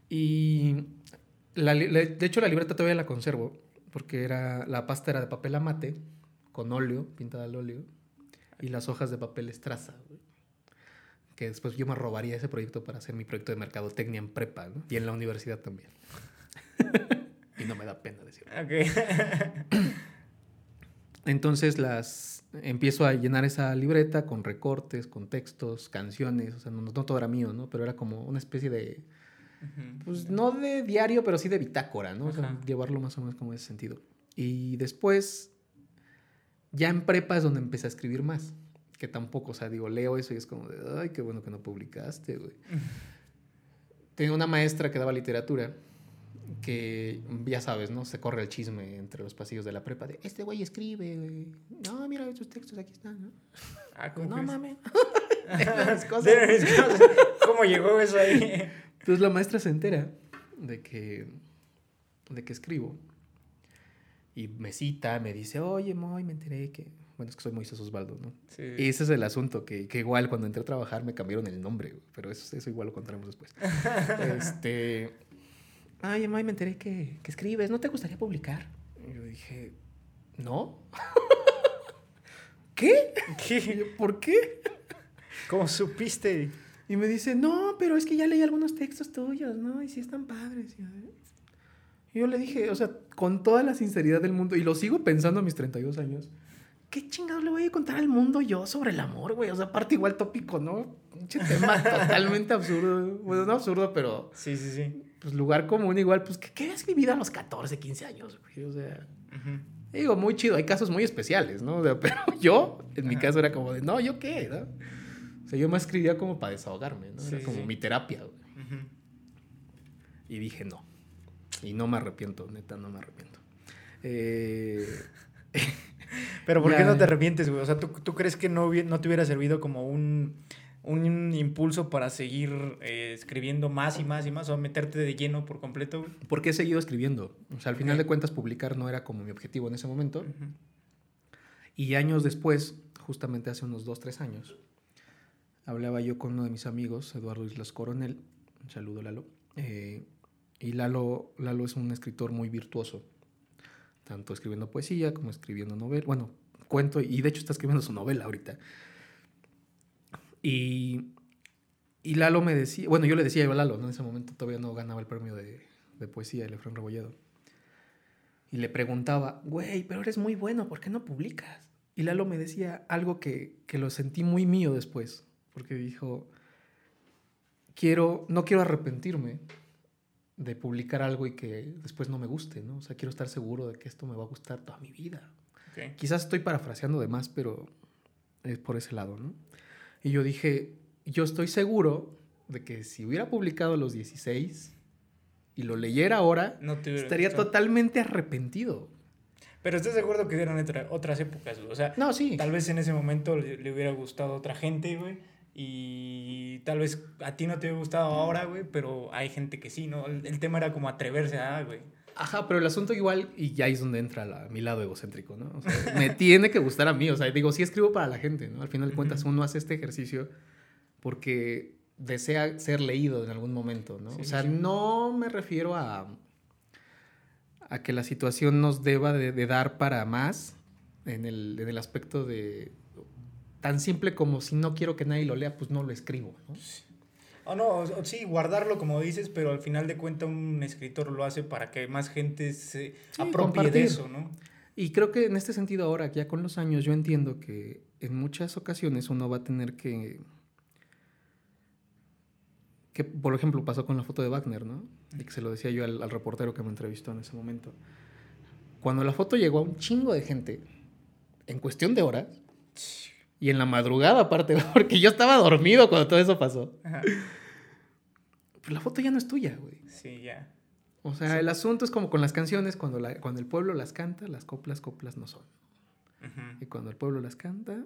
y de hecho la libreta todavía la conservo, porque era, la pasta era de papel amate, con óleo, pintada al óleo, y las hojas de papel estraza. Que después yo me robaría ese proyecto para hacer mi proyecto de mercadotecnia en prepa, Y en la universidad también. (laughs) No me da pena decirlo. (coughs) Entonces las empiezo a llenar esa libreta con recortes, con textos, canciones, o sea, no, todo era mío, ¿no? Pero era como una especie de, pues no de diario, pero sí de bitácora, ¿no? O sea, llevarlo más o menos como ese sentido. Y después, ya en prepa es donde empecé a escribir más, que tampoco, o sea, digo, leo eso y es como de, ay, qué bueno que no publicaste, güey. Tenía una maestra que daba literatura que ya sabes, ¿no? Se corre el chisme entre los pasillos de la prepa de este güey escribe, No, mira, esos textos aquí están, ¿no? Ah, ¿cómo no mames. (laughs) ¿Cómo llegó eso ahí? Entonces la maestra se entera de que, de que escribo. Y me cita, me dice, oye, Moy, me enteré que... Bueno, es que soy Moisés Osvaldo, ¿no? Sí. Y ese es el asunto, que, que, igual cuando entré a trabajar me cambiaron el nombre, pero eso, eso igual lo contaremos después. (laughs) este ay, mamá, me enteré que, escribes, ¿no te gustaría publicar? Y yo dije, no. (laughs) ¿Qué? ¿Qué? ¿Por qué? ¿Cómo supiste? Y me dice, no, pero es que ya leí algunos textos tuyos, ¿no? Y sí están padres. Y yo le dije, o sea, con toda la sinceridad del mundo, y lo sigo pensando a mis 32 años, ¿qué chingados le voy a contar al mundo yo sobre el amor, güey? O sea, aparte igual tópico, ¿no? Un tema (laughs) totalmente absurdo. Bueno, no absurdo, pero... Sí, sí, sí. Pues lugar común igual, pues, ¿qué, qué has vivido a los 14, 15 años, güey? O sea... Digo, muy chido, hay casos muy especiales, ¿no? (laughs) pero (laughs) yo, en mi caso, era como de, no, ¿yo qué? ¿no? O sea, yo me escribía como para desahogarme, ¿no? era como mi terapia, güey. Y dije, no. Y no me arrepiento, neta, no me arrepiento. Eh... (laughs) Pero ¿por qué no te arrepientes, güey? O sea, ¿tú, ¿tú, crees que no, no te hubiera servido como un, un impulso para seguir eh, escribiendo más y más y más o meterte de lleno por completo, güey? Porque he seguido escribiendo. O sea, al final de cuentas, publicar no era como mi objetivo en ese momento. Y años después, justamente hace unos dos, tres años, hablaba yo con uno de mis amigos, Eduardo Islas Coronel. Un saludo, Lalo. Eh, y Lalo, Lalo es un escritor muy virtuoso tanto escribiendo poesía como escribiendo novela, bueno, cuento, y de hecho está escribiendo su novela ahorita. Y, y Lalo me decía, bueno, yo le decía a Lalo, ¿no? en ese momento todavía no ganaba el premio de, de poesía, el Efraín Rebolledo. Y le preguntaba, güey, pero eres muy bueno, ¿por qué no publicas? Y Lalo me decía algo que, que lo sentí muy mío después, porque dijo, quiero, no quiero arrepentirme de publicar algo y que después no me guste, ¿no? O sea, quiero estar seguro de que esto me va a gustar toda mi vida. Quizás estoy parafraseando de más, pero es por ese lado, ¿no? Y yo dije, yo estoy seguro de que si hubiera publicado a los 16 y lo leyera ahora, estaría totalmente arrepentido. Pero estoy de acuerdo que eran otras épocas, O sea, no, sí. tal vez en ese momento le, le hubiera gustado a otra gente, güey y tal vez a ti no te hubiera gustado ahora, güey, pero hay gente que sí, ¿no? El, tema era como atreverse a, güey. Ajá, pero el asunto igual, y ya es donde entra mi lado egocéntrico, ¿no? O sea, me (laughs) tiene que gustar a mí, o sea, digo, sí escribo para la gente, ¿no? Al final de cuentas, uno hace este ejercicio porque desea ser leído en algún momento, ¿no? o sea, no me refiero a, a que la situación nos deba de, dar para más en el, en el aspecto de, tan simple como si no quiero que nadie lo lea, pues no lo escribo. ¿no? Oh, no, sí, guardarlo como dices, pero al final de cuentas un escritor lo hace para que más gente se apropie de eso, ¿no? Y creo que en este sentido ahora, ya con los años, yo entiendo que en muchas ocasiones uno va a tener que... Que, por ejemplo, pasó con la foto de Wagner, ¿no? Y que se lo decía yo al, al reportero que me entrevistó en ese momento. Cuando la foto llegó a un chingo de gente, en cuestión de horas, y en la madrugada aparte, (laughs) porque yo estaba dormido cuando todo eso pasó. Ajá. Pero la foto ya no es tuya, güey. Sí, ya. O sea, el asunto es como con las canciones, cuando, la, cuando el pueblo las canta, las coplas, coplas no son. Y cuando el pueblo las canta,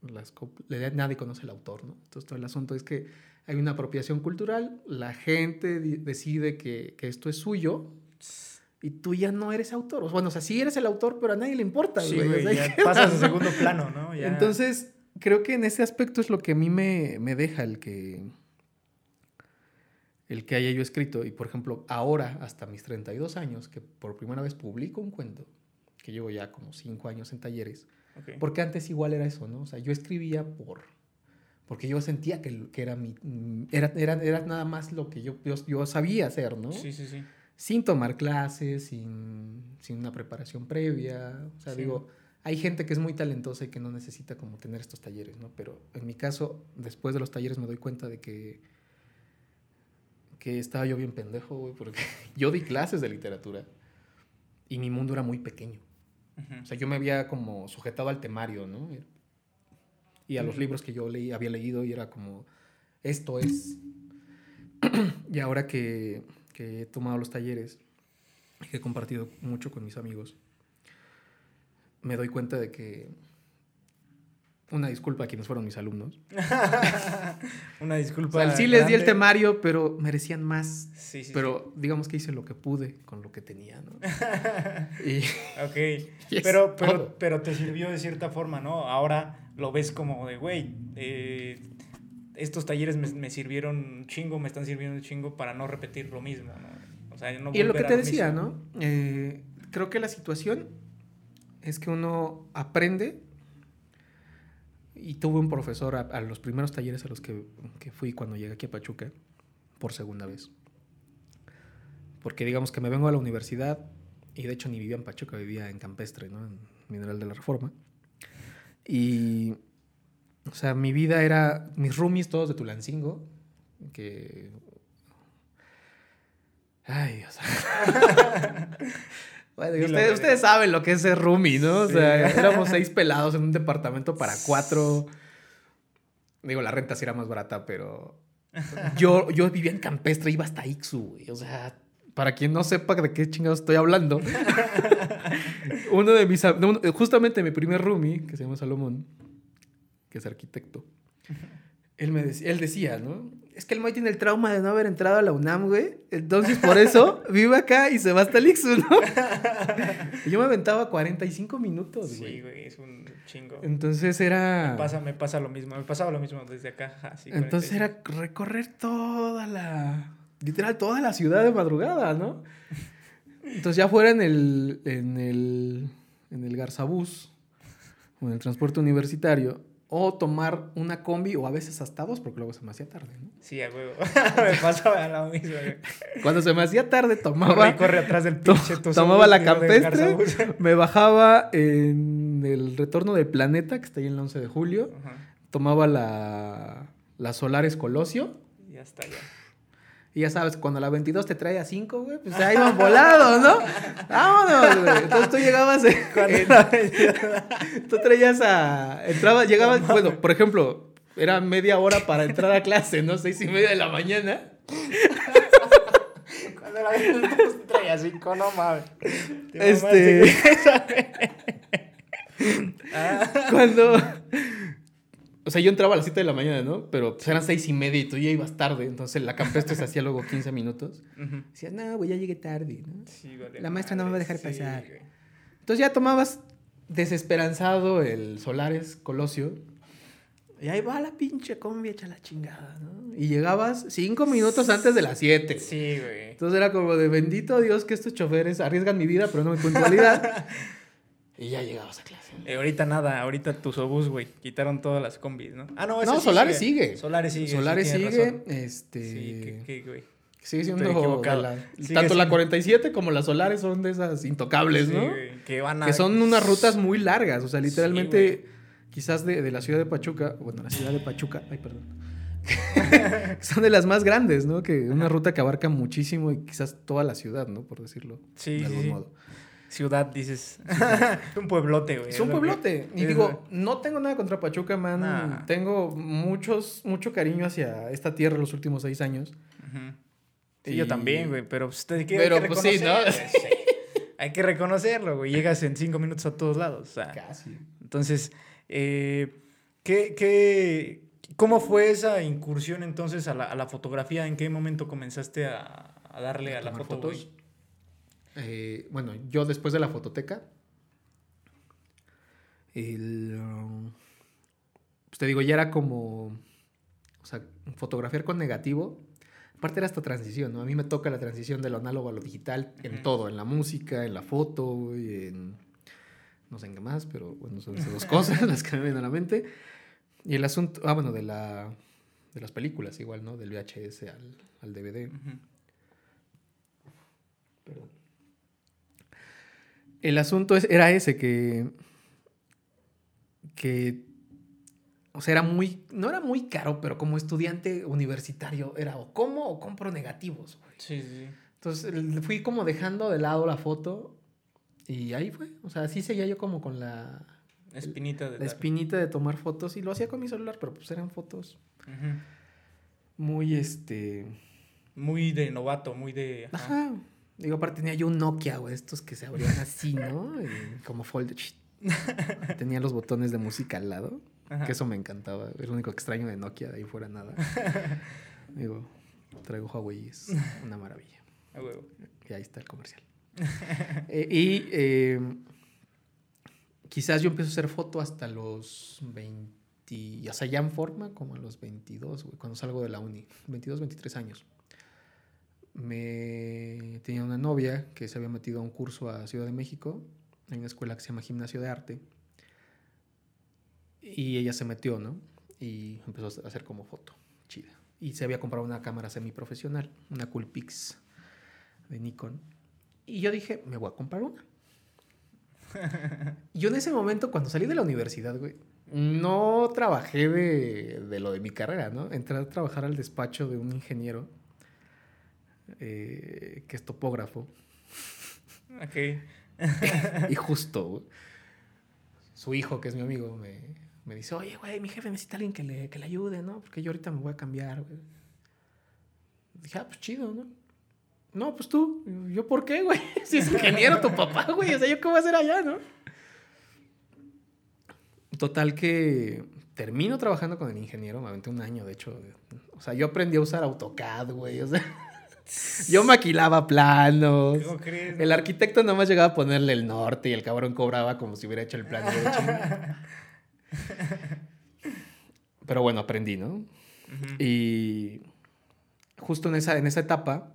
las coplas, nadie conoce el autor, ¿no? Entonces todo el asunto es que hay una apropiación cultural, la gente decide que, que esto es suyo, y tú ya no eres autor. Bueno, o sea, sí eres el autor, pero a nadie le importa. Sí, güey, ya (laughs) pasas a segundo plano, ¿no? Entonces, creo que en ese aspecto es lo que a mí me, me, deja el que, el que haya yo escrito. Y, por ejemplo, ahora, hasta mis 32 años, que por primera vez publico un cuento, que llevo ya como 5 años en talleres, porque antes igual era eso, ¿no? O sea, yo escribía por... Porque yo sentía que, que era mi... Era, era, era, nada más lo que yo, yo, yo sabía hacer, ¿no? Sí, sí, sí sin tomar clases, sin, sin una preparación previa. O sea, digo, hay gente que es muy talentosa y que no necesita como tener estos talleres, ¿no? Pero en mi caso, después de los talleres me doy cuenta de que, que estaba yo bien pendejo, güey, porque (laughs) yo di clases de literatura y mi mundo era muy pequeño. O sea, yo me había como sujetado al temario, ¿no? Y a los libros que yo leí, había leído y era como, esto es. (clears throat) y ahora que que he tomado los talleres y que he compartido mucho con mis amigos, me doy cuenta de que una disculpa a quienes fueron mis alumnos. (laughs) una disculpa. O sea, sí les di el temario, pero merecían más. Sí, sí, pero digamos que hice lo que pude con lo que tenía, ¿no? (laughs) y, ok. (laughs) pero, pero, pero, te sirvió de cierta forma, ¿no? Ahora lo ves como de, güey, eh, estos talleres me, sirvieron un chingo, me están sirviendo un chingo para no repetir lo mismo, ¿no? O sea, no y lo que te decía, ¿no? Eh, creo que la situación es que uno aprende y tuve un profesor a, los primeros talleres a los que, que, fui cuando llegué aquí a Pachuca por segunda vez. porque digamos que me vengo a la universidad y de hecho ni vivía en Pachuca, vivía en Campestre, ¿no? En Mineral de la Reforma. Y, o sea, mi vida era, mis roomies todos de Tulancingo, que... Ay, Dios. (laughs) bueno, ustedes, ustedes, saben lo que es ser roomie, ¿no? O sea, éramos seis pelados en un departamento para cuatro. Digo, la renta sí era más barata, pero yo, yo vivía en Campestre, iba hasta Ixu, güey. O sea, para quien no sepa de qué chingados estoy hablando, (laughs) uno de mis. justamente mi primer roomie, que se llama Salomón, que es arquitecto, él, me decía, él decía, ¿no? Es que el Moy tiene el trauma de no haber entrado a la UNAM, güey. Entonces, por eso, (laughs) vive acá y se va hasta el Ixu, ¿no? y (laughs) yo me aventaba 45 minutos, güey. Sí, güey, es un chingo. Entonces era... Me pasa, me pasa lo mismo, me pasaba lo mismo desde acá. Así, Entonces era recorrer toda la literal toda la ciudad de madrugada, ¿no? Entonces ya fuera en el, en el, en el Garzabús o en el transporte universitario, o tomar una combi o a veces hasta dos, porque luego se me hacía tarde, ¿no? Sí, a huevo. (laughs) me pasaba lo mismo. Cuando se me hacía tarde, tomaba. Corre, corre atrás del pinche Tomaba la campestre, (laughs) me bajaba en el retorno del planeta, que está ahí en el 11 de julio. Tomaba la, la Solares Colosio. Y hasta allá. Y ya sabes, cuando la 22 te trae a 5, güey, pues ahí iban volados, ¿no? (laughs) Vámonos, güey. Entonces tú llegabas. (laughs) (laughs) tú traías a. Entraba, llegabas. Bueno, por ejemplo, era media hora para entrar a clase, ¿no? Seis y media de la mañana. Cuando la 22 te traía a 5, no mames. Este. Cuando o sea, yo entraba a las 7 de la mañana, ¿no? Pero pues, eran seis y media y tú ya ibas tarde. Entonces la campestre se hacía luego 15 minutos. Decías, no, güey, ya llegué tarde, ¿no? Sí, vale, la maestra no me va a dejar pasar. Entonces ya tomabas desesperanzado el Solares Colosio. Y ahí va la pinche combi hecha la chingada, ¿no? Y llegabas cinco minutos antes de las 7. Sí, güey. Entonces era como de bendito Dios que estos choferes arriesgan mi vida, pero no mi puntualidad. (laughs) y ya llegabas a clase. Eh, ahorita nada, ahorita tus obús, güey. Quitaron todas las combis, ¿no? Ah, no, no Solares sigue. Solares sigue. Solares sigue. Este. Sí, ¿qué, güey? Sigue siendo. tanto la 47 como las Solares son de esas intocables, ¿no? que van a. Que son unas rutas muy largas. O sea, literalmente, quizás de, de, la ciudad de Pachuca. Bueno, la ciudad de Pachuca. Ay, perdón. (laughs) son de las más grandes, ¿no? Que una ruta que abarca muchísimo y quizás toda la ciudad, ¿no? Por decirlo sí, de algún modo ciudad, dices. (laughs) un pueblote, güey. Es un pueblote. Y digo, no tengo nada contra Pachuca, man. Tengo muchos, mucho cariño hacia esta tierra los últimos seis años. Sí, yo también, güey. Pero, pues, hay que, pero pues sí, ¿no? (laughs) hay que reconocerlo, güey. Llegas en cinco minutos a todos lados. Casi. Entonces, eh, ¿qué, qué, cómo fue esa incursión entonces a la, a la fotografía? ¿En qué momento comenzaste a, darle a, la foto, fotos? Eh, bueno, yo después de la fototeca, el, um, pues te digo, ya era como, o sea, fotografiar con negativo. Aparte era esta transición, ¿no? A mí me toca la transición de lo análogo a lo digital en todo, en la música, en la foto, y en no sé en qué más, pero bueno, son esas dos cosas (laughs) las que me vienen a la mente. Y el asunto, ah, bueno, de, la, de las películas igual, ¿no? Del VHS al, al DVD. Perdón. El asunto era ese, que, que, o sea, era muy, no era muy caro, pero como estudiante universitario era o como o compro negativos. Sí, sí. Entonces fui como dejando de lado la foto y ahí fue. O sea, así seguía yo como con la... Espinita de... La espinita de tomar fotos y lo hacía con mi celular, pero pues eran fotos muy, este... Muy de novato, muy de... ajá. Digo, aparte tenía yo un Nokia, güey, estos que se abrían así, ¿no? como fold. tenía los botones de música al lado. Que eso me encantaba. Es lo único extraño de Nokia, de ahí fuera nada. (laughs) Digo, traigo Huawei, es una maravilla. Y ahí está el comercial. Eh, y eh, quizás yo empiezo a hacer foto hasta los 20, o sea, ya en forma, como a los 22, güey, cuando salgo de la uni. 22, 23 años me tenía una novia que se había metido a un curso a Ciudad de México, en una escuela que se llama Gimnasio de Arte. Y ella se metió, ¿no? Y empezó a hacer como foto, chida. Y se había comprado una cámara semiprofesional, una Coolpix de Nikon. Y yo dije, me voy a comprar una. (laughs) yo en ese momento, cuando salí de la universidad, güey, no trabajé de, de lo de mi carrera, ¿no? Entré a trabajar al despacho de un ingeniero eh, que es topógrafo. Ok. (laughs) y justo, su hijo, que es mi amigo, me, me dice, oye, güey, mi jefe necesita alguien que le, que le ayude, ¿no? Porque yo ahorita me voy a cambiar, güey. Dije, ah, pues chido, ¿no? No, pues tú. ¿Yo por qué, güey? (laughs) Si es ingeniero tu papá, güey. O sea, ¿yo qué voy a hacer allá, no? Total que termino trabajando con el ingeniero, me aventé un año, de hecho. O sea, yo aprendí a usar AutoCAD, güey. O sea, yo maquilaba planos. ¿Cómo crees? El arquitecto nada más llegaba a ponerle el norte y el cabrón cobraba como si hubiera hecho el plan de (laughs) hecho. Pero bueno, aprendí, ¿no? Ujú. Y justo en esa, en esa etapa,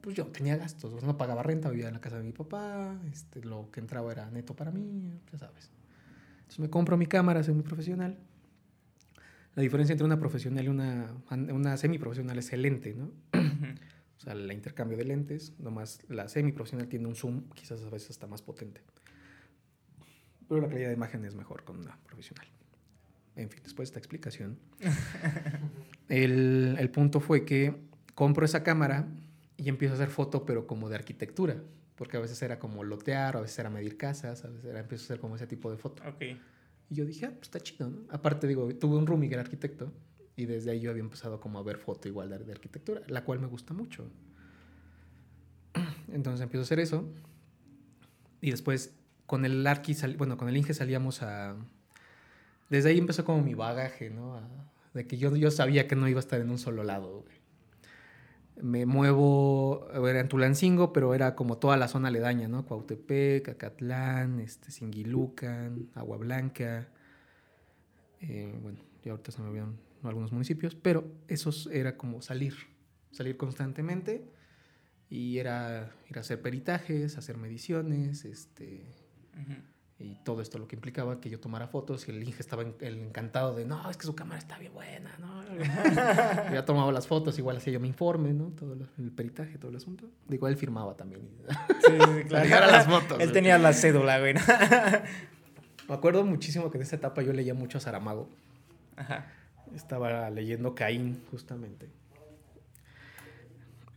pues yo tenía gastos, no pagaba renta, vivía en la casa de mi papá, este, lo que entraba era neto para mí, ya sabes. Entonces me compro mi cámara semiprofesional. La diferencia entre una profesional y una, una semiprofesional es el lente, ¿no? Ujú. O sea, el intercambio de lentes, nomás la semiprofesional tiene un zoom, quizás a veces hasta más potente. Pero la calidad de imagen es mejor con una profesional. En fin, después de esta explicación, (laughs) el, el punto fue que compro esa cámara y empiezo a hacer foto, pero como de arquitectura. Porque a veces era como lotear, a veces era medir casas, a veces era, empiezo a hacer como ese tipo de foto. Ok. Y yo dije, ah, pues está chido, ¿no? Aparte, digo, tuve un roomie que era arquitecto y desde ahí yo había empezado como a ver foto igual de, arquitectura, la cual me gusta mucho. (clears throat) Entonces empiezo a hacer eso y después con el arqui, bueno, con el Inge salíamos a... Desde ahí empezó como mi bagaje, ¿no? De que yo, yo sabía que no iba a estar en un solo lado. Me muevo, era en Tulancingo, pero era como toda la zona aledaña, ¿no? Cuautepec, Acatlán, este, Singilucan, Agua Blanca. eh, bueno, ya ahorita se me olvidaron algunos municipios, pero esos era como salir, salir constantemente y era ir a hacer peritajes, hacer mediciones, este, Ujú. y todo esto lo que implicaba que yo tomara fotos y el Inge estaba en- el encantado de, no, es que su cámara está bien buena, ¿no? (laughs) ya tomaba las fotos, igual hacía yo mi informe, ¿no? Todo lo- el peritaje, todo el asunto. Digo, él firmaba también. Sí, sí, claro. (laughs) llegar a las fotos, Él tenía la cédula, güey. (laughs) Me acuerdo muchísimo que en esa etapa yo leía mucho a Saramago. Ajá. Estaba leyendo Caín, justamente.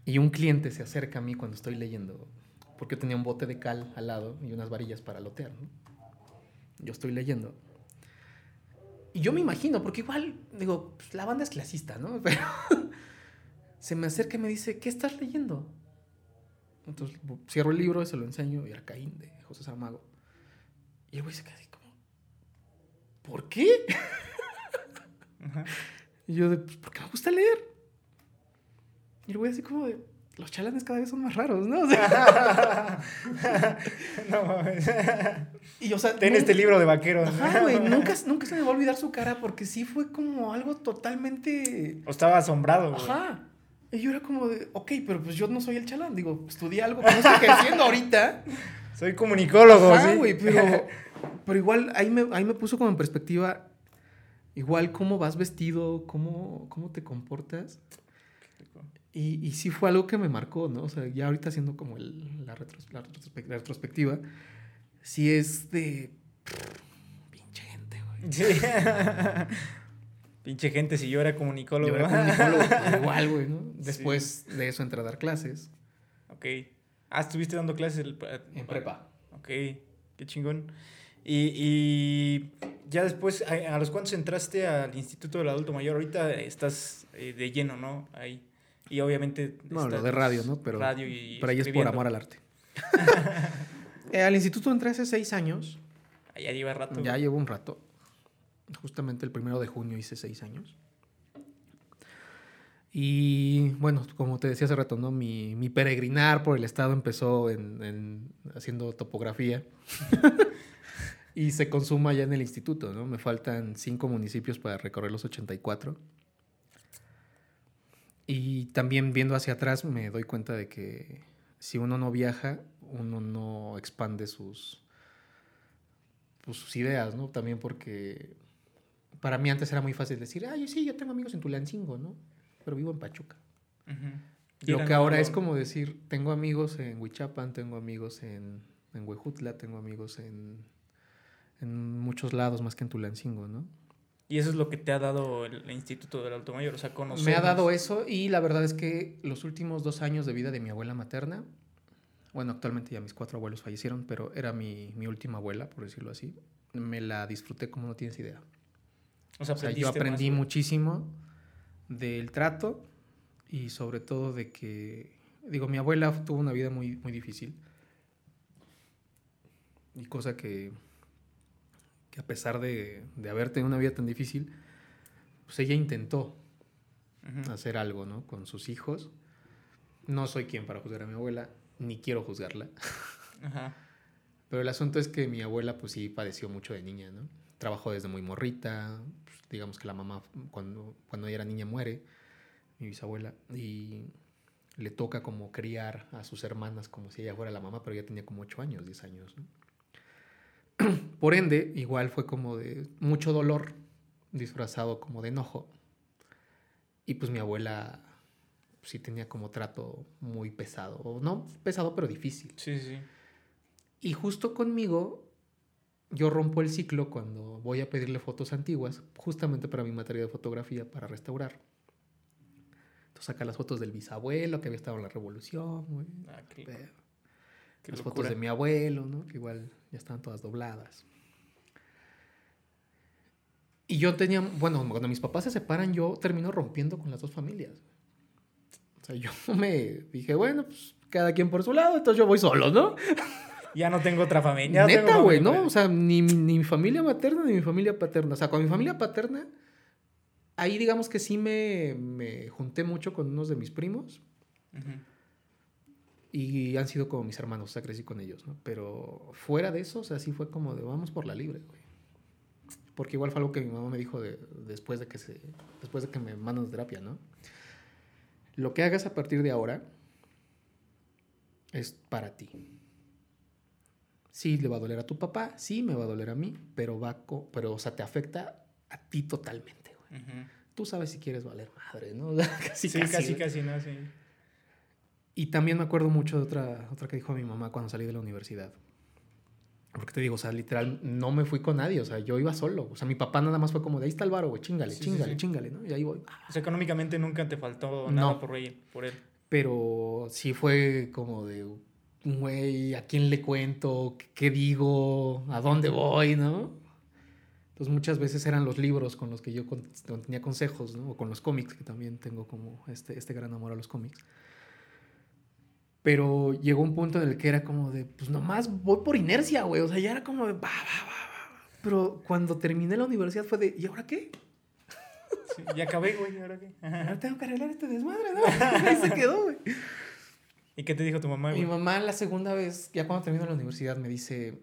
Y un cliente se acerca a mí cuando estoy leyendo, porque tenía un bote de cal al lado y unas varillas para lotear. Yo estoy leyendo. Y yo me imagino, porque igual, digo, pues, la banda es clasista, ¿no? (laughs) Pero se me acerca y me dice, ¿qué estás leyendo? Entonces cierro el libro se lo enseño, y era Caín de José Saramago. Y el güey se queda así como, ¿por qué? (laughs) Ajá. Y yo de, pues, porque me gusta leer. Y el güey así como de, los chalanes cada vez son más raros, ¿no? (laughs) O sea, (laughs) no mames. (laughs) y o sea, Ten este libro de vaqueros. Ajá, güey, nunca, nunca se me va a olvidar su cara porque sí fue como algo totalmente... O estaba asombrado, güey. Ajá. Y yo era como de, ok, pero pues yo no soy el chalán. Digo, estudié algo que no estoy ejerciendo ahorita. Soy comunicólogo, Ajá, sí. güey, pero, pero igual ahí me, ahí me puso como en perspectiva, igual cómo vas vestido, cómo, cómo te comportas. Y, y sí fue algo que me marcó, ¿no? O sea, ya ahorita haciendo como el- la, retros- la retrospec- la retrospectiva, sí es de... Pinche gente, güey. Sí. (laughs) Pinche gente, si yo era comunicólogo. Yo era comunicólogo, (laughs) igual, güey, ¿no? Después de eso entré a dar clases ok. Ah, estuviste dando clases el- en prepa. Ok, qué chingón. Y, y ya después, ¿a, a los cuántos entraste al Instituto del Adulto Mayor? Ahorita estás eh, de lleno, ¿no? Ahí. Y obviamente... No, lo de radio, ¿no? Pero, radio y pero ahí es por amor al arte. (laughs) Eh, al instituto entré hace seis años. Ah, Ya lleva rato. Ya llevo un rato. Justamente el primero de junio hice seis años. Y bueno, como te decía hace rato, ¿no? Mi, mi peregrinar por el estado empezó en, en haciendo topografía. (laughs) y se consuma ya en el instituto, ¿no? Me faltan cinco municipios para recorrer los 84. Y también viendo hacia atrás me doy cuenta de que si uno no viaja, uno no expande sus, pues, sus ideas, ¿no? También porque para mí antes era muy fácil decir, ay, sí, yo tengo amigos en Tulancingo, ¿no? Pero vivo en Pachuca. Lo que ahora es como decir, tengo amigos en Huichapan, tengo amigos en, en Huejutla, tengo amigos en, en muchos lados más que en Tulancingo, ¿no? Y eso es lo que te ha dado el, Instituto del Alto Mayor, o sea, conocer. Me ha dado eso y la verdad es que los últimos dos años de vida de mi abuela materna, bueno, actualmente ya mis cuatro abuelos fallecieron, pero era mi, mi última abuela, por decirlo así, me la disfruté como no tienes idea. O sea, O sea, yo aprendí más, muchísimo del trato y sobre todo de que, digo, mi abuela tuvo una vida muy, muy difícil. Y cosa que, que a pesar de, de haber tenido una vida tan difícil, pues ella intentó hacer algo, ¿no? Con sus hijos. No soy quien para juzgar a mi abuela, ni quiero juzgarla. Ajá. Pero el asunto es que mi abuela, pues sí, padeció mucho de niña, ¿no? Trabajó desde muy morrita. pues, digamos que la mamá, cuando, cuando ella era niña, muere, mi bisabuela, y le toca como criar a sus hermanas como si ella fuera la mamá, pero ella tenía como 8 años, 10 años, ¿no? (clears throat) Por ende, igual fue como de mucho dolor, disfrazado como de enojo. Y pues mi abuela sí tenía como trato muy pesado, o no pesado, pero difícil. Sí, sí. Y justo conmigo, yo rompo el ciclo cuando voy a pedirle fotos antiguas, justamente para mi materia de fotografía, para restaurar. Entonces saca las fotos del bisabuelo que había estado en la revolución. Ah, qué, qué las locura. fotos de mi abuelo, ¿no? Que igual ya estaban todas dobladas. Y yo tenía, bueno, cuando mis papás se separan, yo termino rompiendo con las dos familias. O sea, yo (laughs) me dije, bueno, pues cada quien por su lado, entonces yo voy solo, ¿no? (laughs) Ya no tengo otra familia. Neta, güey. ¿no? O sea, ni, mi- ni mi familia materna ni mi familia paterna. O sea, con mi familia paterna, ahí digamos que sí me, me junté mucho con unos de mis primos Ujú. Y han sido como mis hermanos, o sea, crecí con ellos, ¿no? Pero fuera de eso, o sea, sí fue como de vamos por la libre, güey. Porque igual fue algo que mi mamá me dijo de- después, de que se, después de que me mandan a terapia, ¿no? Lo que hagas a partir de ahora es para ti. Sí, le va a doler a tu papá, sí, me va a doler a mí, pero va, co- pero, o sea, te afecta a ti totalmente, güey. Ujú. Tú sabes si quieres valer madre, ¿no? (laughs) casi, Sí, casi, güey. casi, ¿no? Sí. Y también me acuerdo mucho de otra, otra que dijo mi mamá cuando salí de la universidad. Porque te digo, o sea, literal, no me fui con nadie, o sea, yo iba solo. O sea, mi papá nada más fue como de ahí está el varo, güey, chingale, Sí, sí, chingale, sí. chingale, ¿no? Y ahí voy. O sea, económicamente nunca te faltó No. nada por él. Por él. Pero sí fue como de, güey, ¿a quién le cuento? ¿Qué, qué digo? ¿A dónde voy? ¿No? Entonces muchas veces eran los libros con los que yo con- tenía consejos, ¿no? O con los cómics, que también tengo como este, este gran amor a los cómics. Pero llegó un punto en el que era como de, pues nomás voy por inercia, güey. O sea, ya era como de, va, va, va, va. Pero cuando terminé la universidad fue de, ¿y ahora qué? Sí, ya acabé, güey. ¿Ahora qué? Ahora tengo que arreglar este desmadre, ¿no? (laughs) Ahí se quedó, güey. ¿Y qué te dijo tu mamá, Mi güey? mamá la segunda vez, ya cuando terminó la universidad, me dice,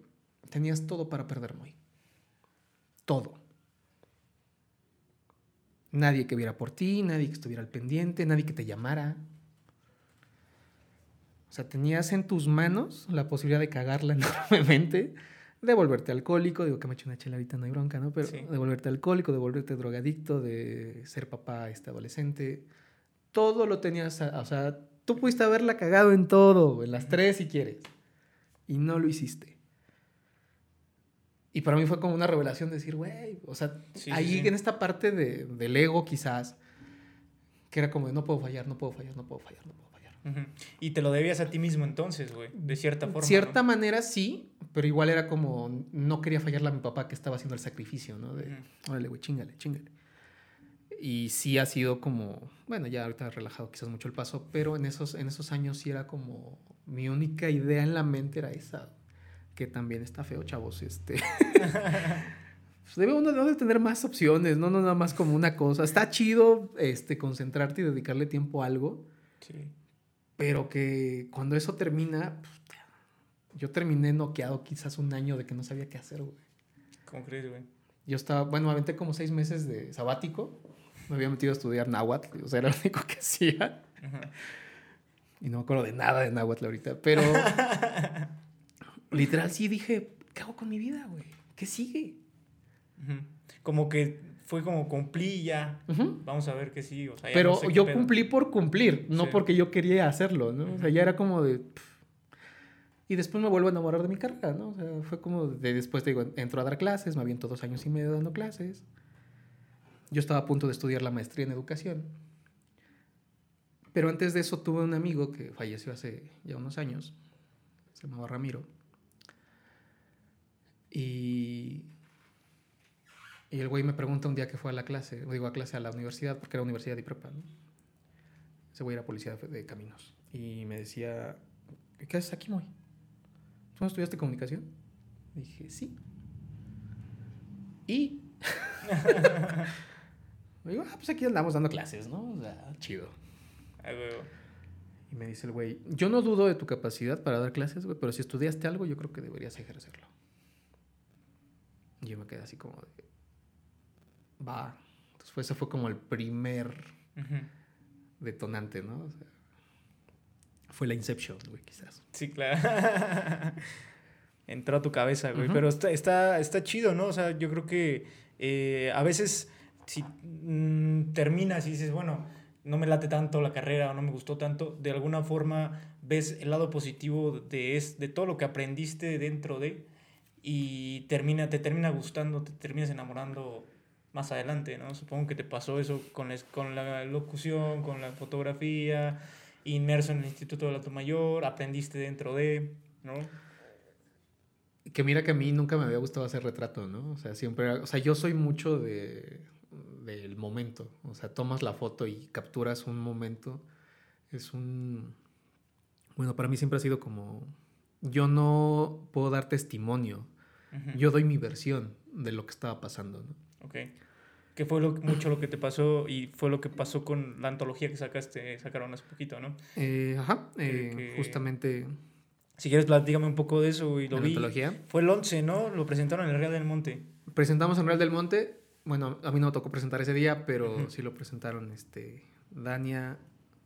tenías todo para perder muy. Todo. Nadie que viera por ti, nadie que estuviera al pendiente, nadie que te llamara. O sea, tenías en tus manos la posibilidad de cagarla (laughs) enormemente, de volverte alcohólico, digo que me eché una chela ahorita, no hay bronca, ¿no? Pero Sí. de volverte alcohólico, de volverte drogadicto, de ser papá este adolescente. Todo lo tenías, a- o sea, tú pudiste haberla cagado en todo, en las tres si quieres. Y no lo hiciste. Y para mí fue como una revelación decir, güey, o sea, sí, ahí sí. en esta parte de- del ego quizás, que era como de no puedo fallar, no puedo fallar, no puedo fallar, no puedo Y te lo debías a ti mismo entonces, güey. De cierta forma. cierta ¿no? manera sí, pero igual era como, no quería fallarle a mi papá que estaba haciendo el sacrificio, ¿no? De, órale, güey, chingale, chingale. Y sí ha sido como, bueno, ya ahorita relajado quizás mucho el paso, pero en esos, en esos años sí era como, mi única idea en la mente era esa, que también está feo, chavos, este... (laughs) Pues debe uno debe tener más opciones, no, no nada más como una cosa. Está chido este, concentrarte y dedicarle tiempo a algo, Sí. Pero que cuando eso termina, puta, yo terminé noqueado quizás un año de que no sabía qué hacer, güey. ¿Cómo crees, güey? Yo estaba, bueno, me aventé como seis meses de sabático. Me había metido a estudiar náhuatl, o sea, era lo único que hacía. Y no me acuerdo de nada de náhuatl ahorita, pero literal sí dije, ¿qué hago con mi vida, güey? ¿Qué sigue? Como que fue como cumplí ya. Vamos a ver que sí. O sea, ya Pero no sé qué yo cumplí por cumplir, no Sí. porque yo quería hacerlo, ¿no? O sea, ya era como de... pff. Y después me vuelvo a enamorar de mi carrera, ¿no? O sea, fue como de después, te digo, entro a dar clases, me aviento dos años y medio dando clases. Yo estaba a punto de estudiar la maestría en educación. Pero antes de eso tuve un amigo que falleció hace ya unos años, se llamaba Ramiro. Y, y el güey me pregunta un día que fue a la clase, digo a clase a la universidad, porque era universidad y prepa, ¿no? Ese güey era policía de, caminos. Y me decía, ¿qué haces aquí, Moy? ¿Tú no estudiaste comunicación? Dije, sí. Y... (laughs) digo, ah, pues aquí andamos dando clases, ¿no? O sea, chido. Huevo. Y me dice el güey, yo no dudo de tu capacidad para dar clases, güey, pero si estudiaste algo, yo creo que deberías ejercerlo. Y yo me quedé así como de, va. Entonces fue, ese fue como el primer detonante, ¿no? O sea, fue la Inception, güey, quizás. Sí, claro. (laughs) Entró a tu cabeza, güey. Pero está, está, está chido, ¿no? O sea, yo creo que eh, a veces si mm, terminas y dices, bueno, no me late tanto la carrera o no me gustó tanto, de alguna forma ves el lado positivo de, es, de todo lo que aprendiste dentro de y termina, te termina gustando, te terminas enamorando más adelante, ¿no? Supongo que te pasó eso con la, con la locución, con la fotografía, inmerso en el Instituto del Alto Mayor, aprendiste dentro de, ¿no? Que mira que a mí nunca me había gustado hacer retrato, ¿no? O sea, siempre, o sea, yo soy mucho de del momento, o sea, tomas la foto y capturas un momento, es un, bueno, para mí siempre ha sido como, yo no puedo dar testimonio, yo doy mi versión de lo que estaba pasando, ¿no? Ok. ¿Qué fue lo, mucho lo que te pasó y fue lo que pasó con la antología que sacaste, sacaron hace poquito, ¿no? Eh, ajá, Que- eh, que- justamente Si quieres, platícame un poco de eso y lo la vi. antología. Fue el 11, ¿no? Lo presentaron en el Real del Monte. Presentamos en Real del Monte. Bueno, a mí no me tocó presentar ese día, pero sí lo presentaron este, Dania,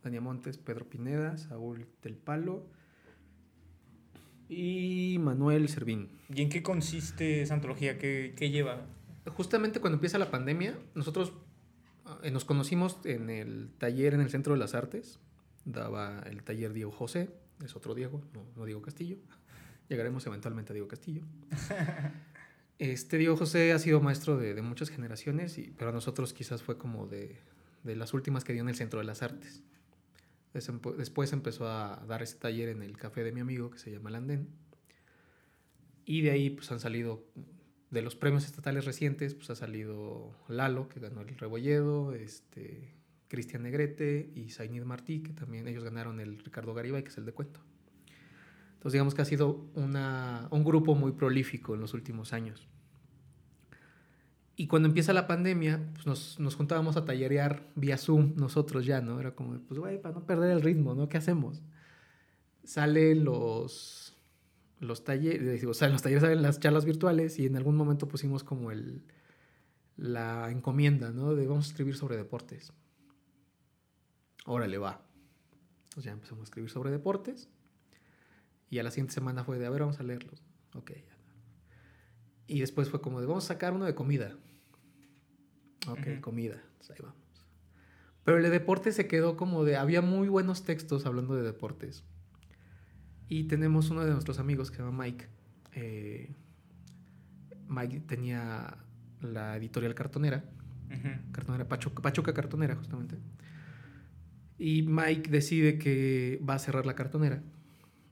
Dania Montes, Pedro Pineda, Saúl Del Palo y Manuel Servín. ¿Y en qué consiste esa antología? ¿Qué, qué lleva? Justamente cuando empieza la pandemia, nosotros eh, nos conocimos en el taller en el Centro de las Artes. Daba el taller Diego José, es otro Diego, no, no Diego Castillo. Llegaremos eventualmente a Diego Castillo. (laughs) Este Diego José ha sido maestro de, de muchas generaciones, y, pero a nosotros quizás fue como de, de las últimas que dio en el Centro de las Artes. Después empezó a dar ese taller en el café de mi amigo que se llama El Andén. Y de ahí pues han salido, de los premios estatales recientes, pues ha salido Lalo, que ganó el Rebolledo, este, Cristian Negrete y Zainid Martí, que también ellos ganaron el Ricardo Garibay, que es el de cuento. Entonces digamos que ha sido una, un grupo muy prolífico en los últimos años. Y cuando empieza la pandemia, pues nos, nos juntábamos a tallerear vía Zoom nosotros ya, ¿no? Era como, pues güey, para no perder el ritmo, ¿no? ¿Qué hacemos? Salen los, los talleres, digo, salen los talleres, salen las charlas virtuales y en algún momento pusimos como el, la encomienda, ¿no? De vamos a escribir sobre deportes. Órale, va. Entonces ya empezamos a escribir sobre deportes. Y a la siguiente semana fue de, a ver, vamos a leerlos. Ok, ya. Y después fue como de, vamos a sacar uno de comida. Ok, comida. Entonces ahí vamos. Pero el de deportes se quedó como de, había muy buenos textos hablando de deportes. Y tenemos uno de nuestros amigos que se llama Mike. Eh, Mike tenía la editorial cartonera. Cartonera Pachuca, Pachuca Cartonera, justamente. Y Mike decide que va a cerrar la cartonera.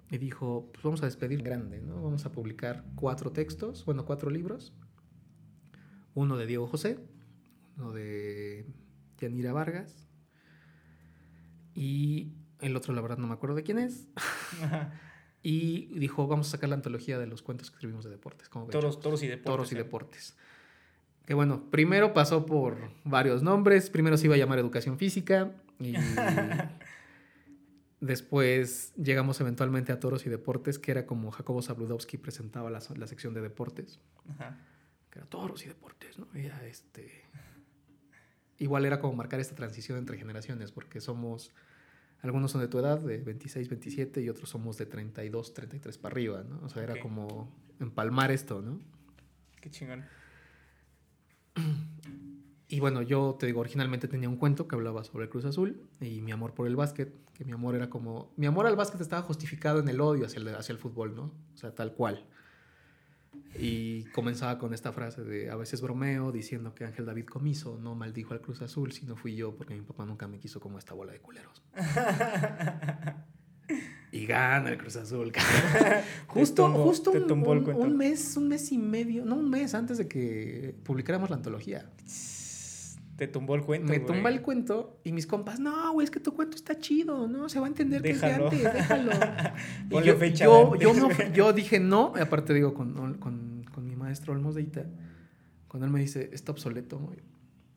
Y dijo, pues vamos a despedir grande, ¿no? Vamos a publicar cuatro textos, bueno, cuatro libros. Uno de Diego José, uno de Yanira Vargas. Y el otro, la verdad, no me acuerdo de quién es. Ajá. Y dijo, vamos a sacar la antología de los cuentos que escribimos de deportes. ¿cómo Toros, toros y deportes. Toros y ¿eh? deportes. Que bueno, primero pasó por varios nombres. Primero se iba a llamar Educación Física y (laughs) después llegamos eventualmente a Toros y Deportes, que era como Jacobo Zabludowski presentaba la, la sección de deportes, Ajá. que era Toros y Deportes, ¿no? Y era este... Igual era como marcar esta transición entre generaciones, porque somos... Algunos son de tu edad, de 26, 27, y otros somos de 32, 33 para arriba, ¿no? O sea, era como empalmar esto, ¿no? Qué chingón. Y bueno, yo te digo, originalmente tenía un cuento que hablaba sobre el Cruz Azul y mi amor por el básquet, que mi amor era como... Mi amor al básquet estaba justificado en el odio hacia el, hacia el fútbol, ¿no? O sea, tal cual. Y comenzaba con esta frase de a veces bromeo diciendo que Ángel David Comiso no maldijo al Cruz Azul, sino fui yo porque mi papá nunca me quiso como esta bola de culeros. (laughs) y gana el Cruz Azul. (laughs) justo justo un, un mes, un mes y medio, no un mes antes de que publicáramos la antología. Te tumbó el cuento. me güey. tumba el cuento y mis compas, no, güey, es que tu cuento está chido, ¿no? Se va a entender Déjalo. que es de antes, déjalo. (laughs) y Ponle yo, fecha yo, antes, yo, yo dije no, y aparte digo con, con, con mi maestro Olmos de Ita, cuando él me dice, está obsoleto, güey.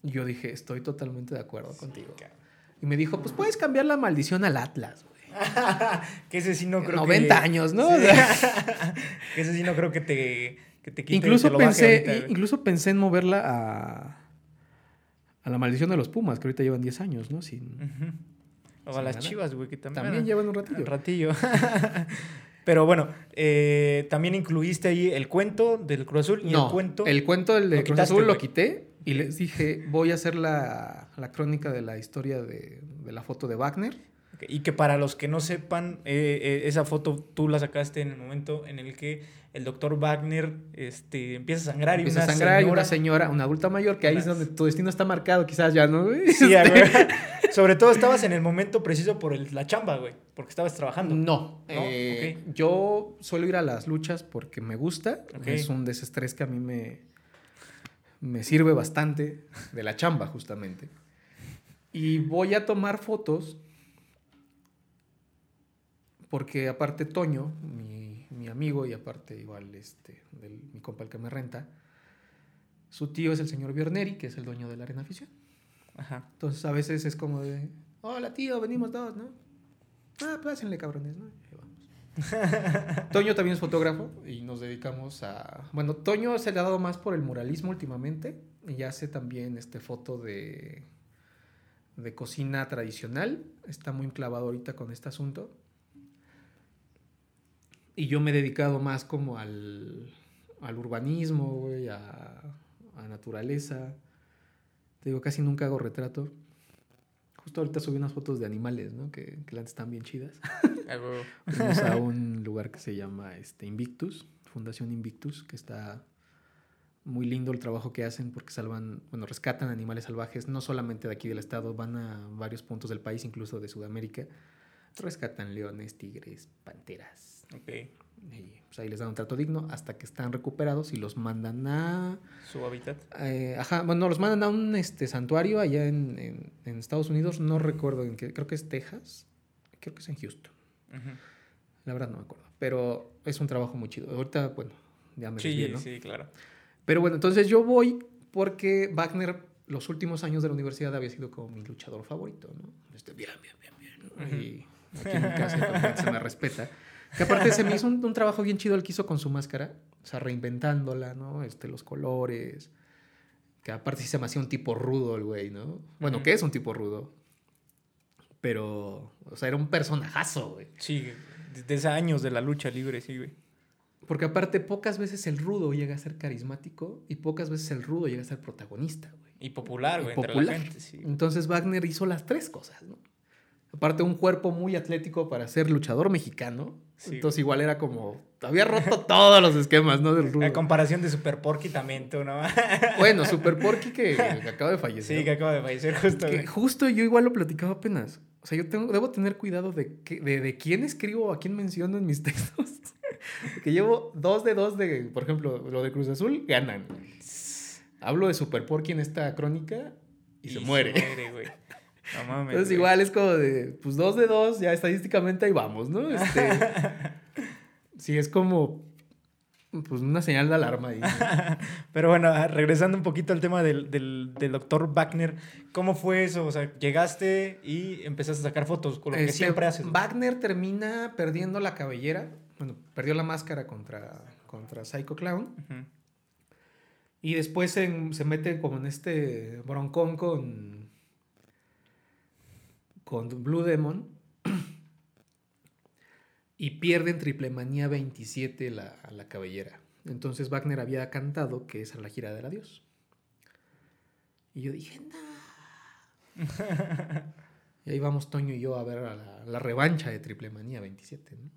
Y yo dije, estoy totalmente de acuerdo contigo. Y me dijo, pues puedes cambiar la maldición al Atlas, güey. (laughs) que ese sí no creo 90 que... años, ¿no? Sí. (laughs) O sea, que ese sí no creo que te, que te quite, incluso, te lo pensé, ahorita, incluso pensé en moverla a, a la maldición de los Pumas, que ahorita llevan 10 años, ¿no? Sin. O a las ganar. chivas, güey, que también... también llevan un Un ratillo. ratillo. (laughs) Pero bueno, eh, también incluiste ahí el cuento del Cruz Azul y no, el cuento... el cuento del de Cruz quitaste, Azul lo quité y les dije, voy a hacer la, la crónica de la historia de, de la foto de Wagner. Y que para los que no sepan, eh, eh, esa foto tú la sacaste en el momento en el que el doctor Wagner este, empieza a sangrar y Empieza a una sangrar y señora... una señora, una adulta mayor, que ahí es donde tu destino está marcado, quizás ya, ¿no? Sí, (laughs) Este. (laughs) Sobre todo estabas en el momento preciso por el- la chamba, güey, porque estabas trabajando. No, ¿No? eh, yo suelo ir a las luchas porque me gusta, es un desestrés que a mí me, me sirve bastante de la chamba justamente. Y voy a tomar fotos porque aparte Toño, mi, mi amigo y aparte igual este, del, mi compa el que me renta, su tío es el señor Bierneri, que es el dueño de la Arena Afición. Ajá. Entonces a veces es como de, hola tío, venimos todos, ¿no? Ah, pásenle cabrones, ¿no? (laughs) Toño también es fotógrafo y nos dedicamos a... Bueno, Toño se le ha dado más por el muralismo últimamente y hace también este foto de, de cocina tradicional. Está muy clavado ahorita con este asunto. Y yo me he dedicado más como al, al urbanismo, güey, a, a naturaleza. Te digo, casi nunca hago retrato. Justo ahorita subí unas fotos de animales, ¿no? Que, que neta están bien chidas. (laughs) Fuimos a un lugar que se llama este, Invictus, Fundación Invictus, que está muy lindo el trabajo que hacen porque salvan, bueno, rescatan animales salvajes, no solamente de aquí del estado, van a varios puntos del país, incluso de Sudamérica. Rescatan leones, tigres, panteras. Ok. Y pues ahí les dan un trato digno hasta que están recuperados y los mandan a Su hábitat. eh, ajá, bueno, los mandan a un este, santuario allá en, en- en Estados Unidos, no recuerdo en qué, creo que es Texas, creo que es en Houston, la verdad no me acuerdo, pero es un trabajo muy chido. Ahorita, bueno, ya me Sí, desvié, ¿no? sí, claro. Pero bueno, entonces yo voy porque Wagner los últimos años de la universidad había sido como mi luchador favorito, ¿no? Este, bien, bien, bien, bien. Y aquí en mi casa también se me respeta. (laughs) Que aparte se me hizo un, un trabajo bien chido el que hizo con su máscara, o sea, reinventándola, ¿no? Este, los colores. Que aparte sí se me hacía un tipo rudo el güey, ¿no? Bueno, Ujú. que es un tipo rudo. Pero, o sea, era un personajazo, güey. Sí, desde años de la lucha libre, sí, güey. Porque aparte pocas veces el rudo llega a ser carismático y pocas veces el rudo llega a ser protagonista, güey. Y popular, güey, entre la gente, sí. Entonces Wagner hizo las tres cosas, ¿no? Aparte un cuerpo muy atlético para ser luchador mexicano. Sí, Entonces igual era como... Había roto (laughs) todos los esquemas, ¿no? Del rudo. A comparación de Super Porky también, tú, ¿no? (laughs) Bueno, Super Porky que, que (laughs) acaba de fallecer. Sí, que acaba de fallecer justo, Que justo yo igual lo platicaba apenas. O sea, yo tengo, debo tener cuidado de, que, de, de quién escribo, a quién menciono en mis textos. Porque llevo dos de dos de, por ejemplo, lo de Cruz Azul, ganan. Hablo de Super Porky en esta crónica y, se muere. Se muere, güey. No mames. Entonces güey. igual es como de, pues dos de dos, ya estadísticamente ahí vamos, ¿no? Este, (laughs) sí, es como, pues una señal de alarma ahí. ¿no? (laughs) Pero bueno, ah, regresando un poquito al tema del, del, del doctor Wagner, ¿cómo fue eso? O sea, llegaste y empezaste a sacar fotos, con lo que Este, siempre haces. ¿no? Wagner termina perdiendo la cabellera, bueno, perdió la máscara contra, contra Psycho Clown. Y después se, se mete como en este broncón con, con Blue Demon. Y pierde en Triple Manía 27 la, la cabellera. Entonces Wagner había cantado que esa era la gira del adiós. Y yo dije, no. (laughs) y ahí vamos Toño y yo a ver a la, la revancha de Triple Manía 27. ¿no?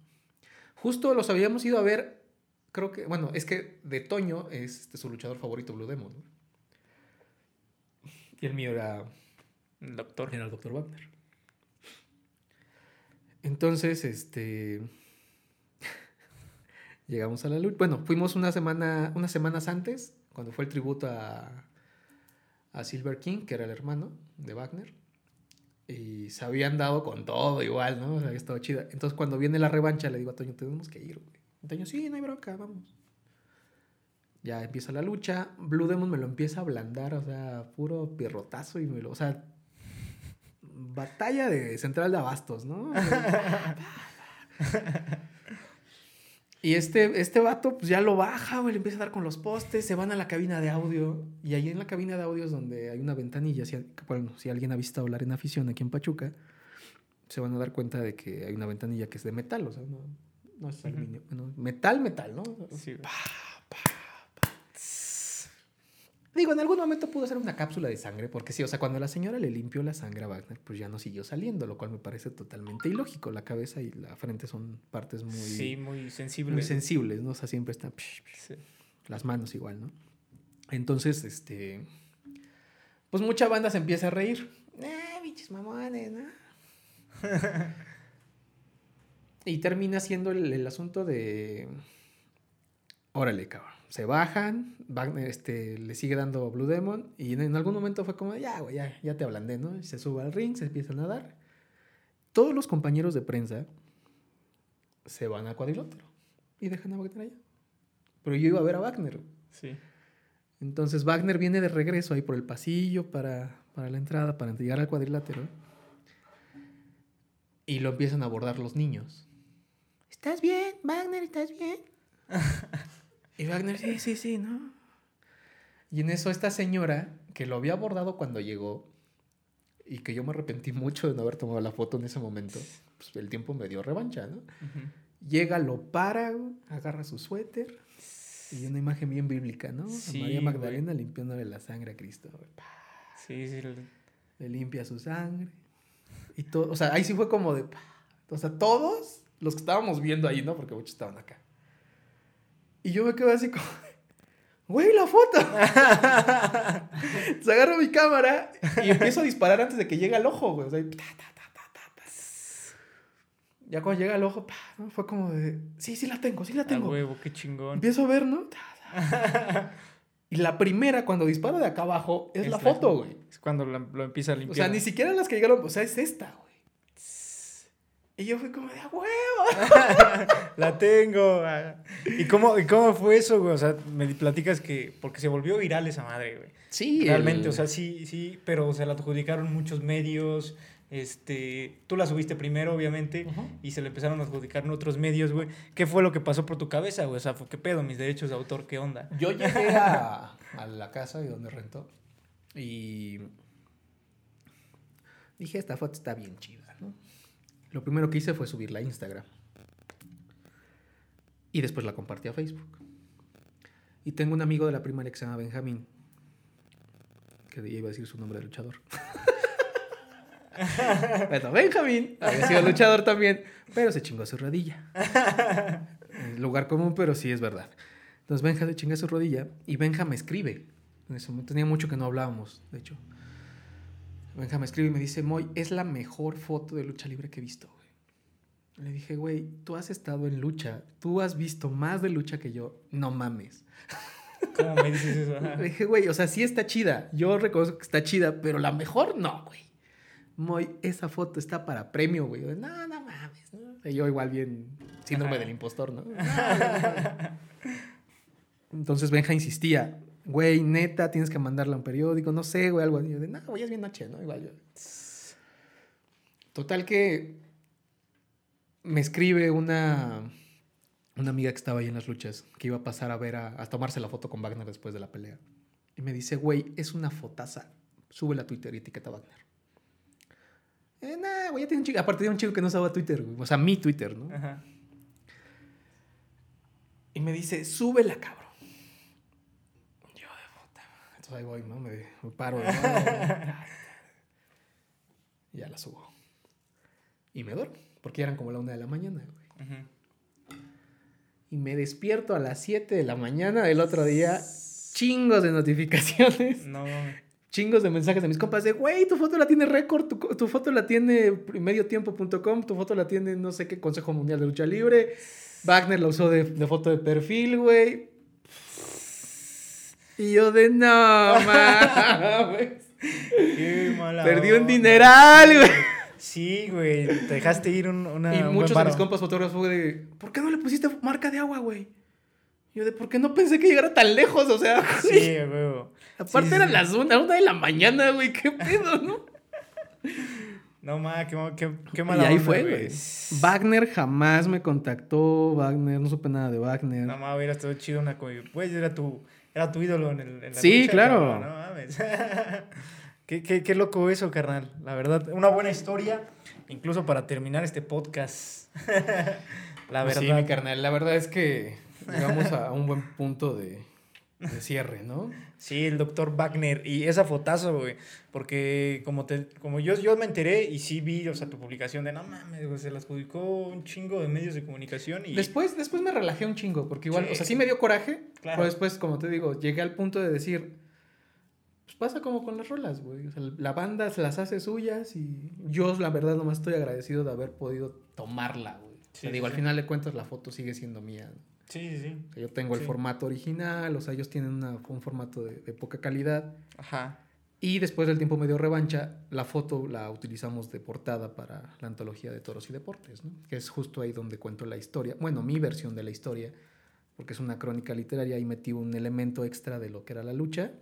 Justo los habíamos ido a ver, creo que, bueno, es que de Toño es este, su luchador favorito, Blue Demon. ¿no? Y el mío era, El doctor. era el Dr. Wagner. Entonces, este. (laughs) Llegamos a la lucha. Bueno, fuimos una semana, unas semanas antes, cuando fue el tributo a, a Silver King, que era el hermano de Wagner. Y se habían dado con todo igual, ¿no? O sea, había estado chida. Entonces, cuando viene la revancha, le digo a Toño, tenemos que ir, güey. Toño, sí, no hay bronca, vamos. Ya empieza la lucha. Blue Demon me lo empieza a ablandar, o sea, puro pierrotazo y me lo. O sea, batalla de central de abastos, ¿no? (laughs) Y este, este vato, pues ya lo baja, güey, le empieza a dar con los postes, se van a la cabina de audio. Y ahí en la cabina de audio es donde hay una ventanilla. Si, bueno, si alguien ha visto hablar en afición aquí en Pachuca, se van a dar cuenta de que hay una ventanilla que es de metal, o sea, no, no es aluminio. Bueno, metal, metal, ¿no? Sí. Digo, en algún momento pudo ser una cápsula de sangre, porque sí, o sea, cuando la señora le limpió la sangre a Wagner, pues ya no siguió saliendo, lo cual me parece totalmente ilógico. La cabeza y la frente son partes muy, Sí, muy sensible. muy sensibles, ¿no? O sea, siempre están Sí. las manos igual, ¿no? Entonces, este, pues mucha banda se empieza a reír. Eh, bichos mamones, ¿no? (laughs) y termina siendo el, el asunto de, órale, cabrón. Se bajan, Wagner este, le sigue dando Blue Demon y en, en algún momento fue como, ya, güey, ya, ya te ablandé, ¿no? Se sube al ring, se empiezan a dar. Todos los compañeros de prensa se van a cuadrilátero y dejan a Wagner allá. Pero yo iba a ver a Wagner. Sí. Entonces Wagner viene de regreso ahí por el pasillo para, para la entrada, para llegar al cuadrilátero. Y lo empiezan a abordar los niños. ¿Estás bien, Wagner? ¿Estás bien? (laughs) y Wagner, sí, sí, sí, ¿no? Y en eso esta señora, que lo había abordado cuando llegó, y que yo me arrepentí mucho de no haber tomado la foto en ese momento, pues el tiempo me dio revancha, ¿no? Llega, lo para, agarra su suéter. Y una imagen bien bíblica, ¿no? Sí, a María Magdalena limpiándole la sangre a Cristo. Sí, sí. el- Le limpia su sangre. Y todo, o sea, ahí sí fue como de... O sea, todos los que estábamos viendo ahí, ¿no? Porque muchos estaban acá. Y yo me quedo así como... ¡Güey, la foto! Se agarro mi cámara y empiezo a disparar antes de que llegue al ojo, güey. O sea, y. Ya cuando llega al ojo, pa, ¿no? fue como de... Sí, sí la tengo, sí la tengo. huevo, qué chingón. Empiezo a ver, ¿no? Y la primera, cuando disparo de acá abajo, es, Es la la- foto, güey. Es cuando la- lo empieza a O limpiar. sea, ni siquiera las que llegaron, o sea, es esta, güey. Y yo fui como de, "Ah, huevo! (laughs) La tengo. ¿Y cómo, ¿Y cómo fue eso, güey? O sea, me platicas que. Porque se volvió viral esa madre, güey. Sí, Realmente, el- o sea, sí, sí, pero se la adjudicaron muchos medios. Este, tú la subiste primero, obviamente, y se le empezaron a adjudicar en otros medios, güey. ¿Qué fue lo que pasó por tu cabeza, güey? O sea, ¿qué pedo? Mis derechos de autor, ¿qué onda? Yo llegué a, a la casa de donde rentó y dije, esta foto está bien chida, ¿no? Lo primero que hice fue subirla a Instagram. Y después la compartí a Facebook. Y tengo un amigo de la primaria que se llama Benjamín, que iba a decir su nombre de luchador. (laughs) bueno, Benjamín había sido luchador también, pero se chingó su rodilla. Lugar común, pero sí es verdad. Entonces Benja se chinga su rodilla y Benja me escribe. En ese tenía mucho que no hablábamos, de hecho. Benja me escribe y me dice, Moy, es la mejor foto de lucha libre que he visto, güey. Le dije, güey, tú has estado en lucha, tú has visto más de lucha que yo, no mames. ¿Cómo me dices eso? (laughs) Le dije, güey, o sea, sí está chida, yo reconozco que está chida, pero la mejor no, güey. Moy, esa foto está para premio, güey. No, no mames, yo igual bien síndrome Ajá. del impostor, no. (laughs) Entonces Benja insistía, güey, neta, tienes que mandarla a un periódico, no sé, güey, algo así. Yo de, no, güey, es bien noche, ¿no? Igual yo. Total que me escribe una, una amiga que estaba ahí en las luchas, que iba a pasar a ver, a, a tomarse la foto con Wagner después de la pelea. Y me dice, güey, es una fotaza. Súbela a Twitter y etiqueta a Wagner. Eh, nah, güey, ya tiene un chico. Aparte de un chico que no usaba Twitter, güey. O sea, mi Twitter, ¿no? Ajá. Y me dice, súbela, cabrón. Yo de puta. madre. Entonces ahí voy, ¿no? Me, me paro. ¿no? y ya la subo. Y me duermo, porque ya eran como la una de la mañana, güey. Ujú. Y me despierto a las 7 de la mañana del otro día. Chingos de notificaciones. No. Chingos de mensajes de mis compas de, güey, tu foto la tiene Record, tu, tu foto la tiene mediotiempo.com, tu foto la tiene no sé qué Consejo Mundial de Lucha Libre. Wagner la usó de, de foto de perfil, güey. Y yo de, no, (laughs) mames. Qué mala Perdí un dineral, güey. Sí, güey. Te dejaste ir un, una. Y un muchos de mis compas fotógrafos fue de, ¿por qué no le pusiste marca de agua, güey? Y Yo de, ¿por qué no pensé que llegara tan lejos? O sea, Sí, güey. aparte sí, eran sí. las una, una de la mañana, güey, qué pedo, ¿no? No mames, qué, qué, qué Y mala ahí onda, fue, güey. Wagner jamás me contactó, Wagner, no supe nada de Wagner. No mames, hubiera estado chido una. Güey, era tu, era tu ídolo en, el, en la Sí, lucha, claro. cabrón, No mames. (laughs) qué, qué, qué loco eso, carnal. La verdad, una buena historia. Incluso para terminar este podcast. (laughs) la Pues verdad. Sí, mi carnal, la verdad es que llegamos a un buen punto de, de cierre, ¿no? Sí, el doctor Wagner. Y esa fotazo, güey. Porque como, te, como yo, yo me enteré y sí vi, o sea, tu publicación de no mames, güey, se las publicó un chingo de medios de comunicación y... Después, después me relajé un chingo, porque igual, Sí. o sea, sí me dio coraje, Claro. pero después, como te digo, llegué al punto de decir, pues pasa como con las rolas, güey. O sea, la banda se las hace suyas y yo, la verdad, nomás estoy agradecido de haber podido tomarla, güey. O sea, Sí, digo, sí, al sí. final de cuentas la foto sigue siendo mía. ¿no? Sí, sí, sí. O sea, yo tengo el Sí. formato original, o sea, ellos tienen una- un formato de, de poca calidad. Ajá. Y después del tiempo medio revancha, la foto la utilizamos de portada para la antología de toros y deportes, ¿no? que es justo ahí donde cuento la historia, bueno, mi versión de la historia, porque es una crónica literaria y metí un elemento extra de lo que era la lucha,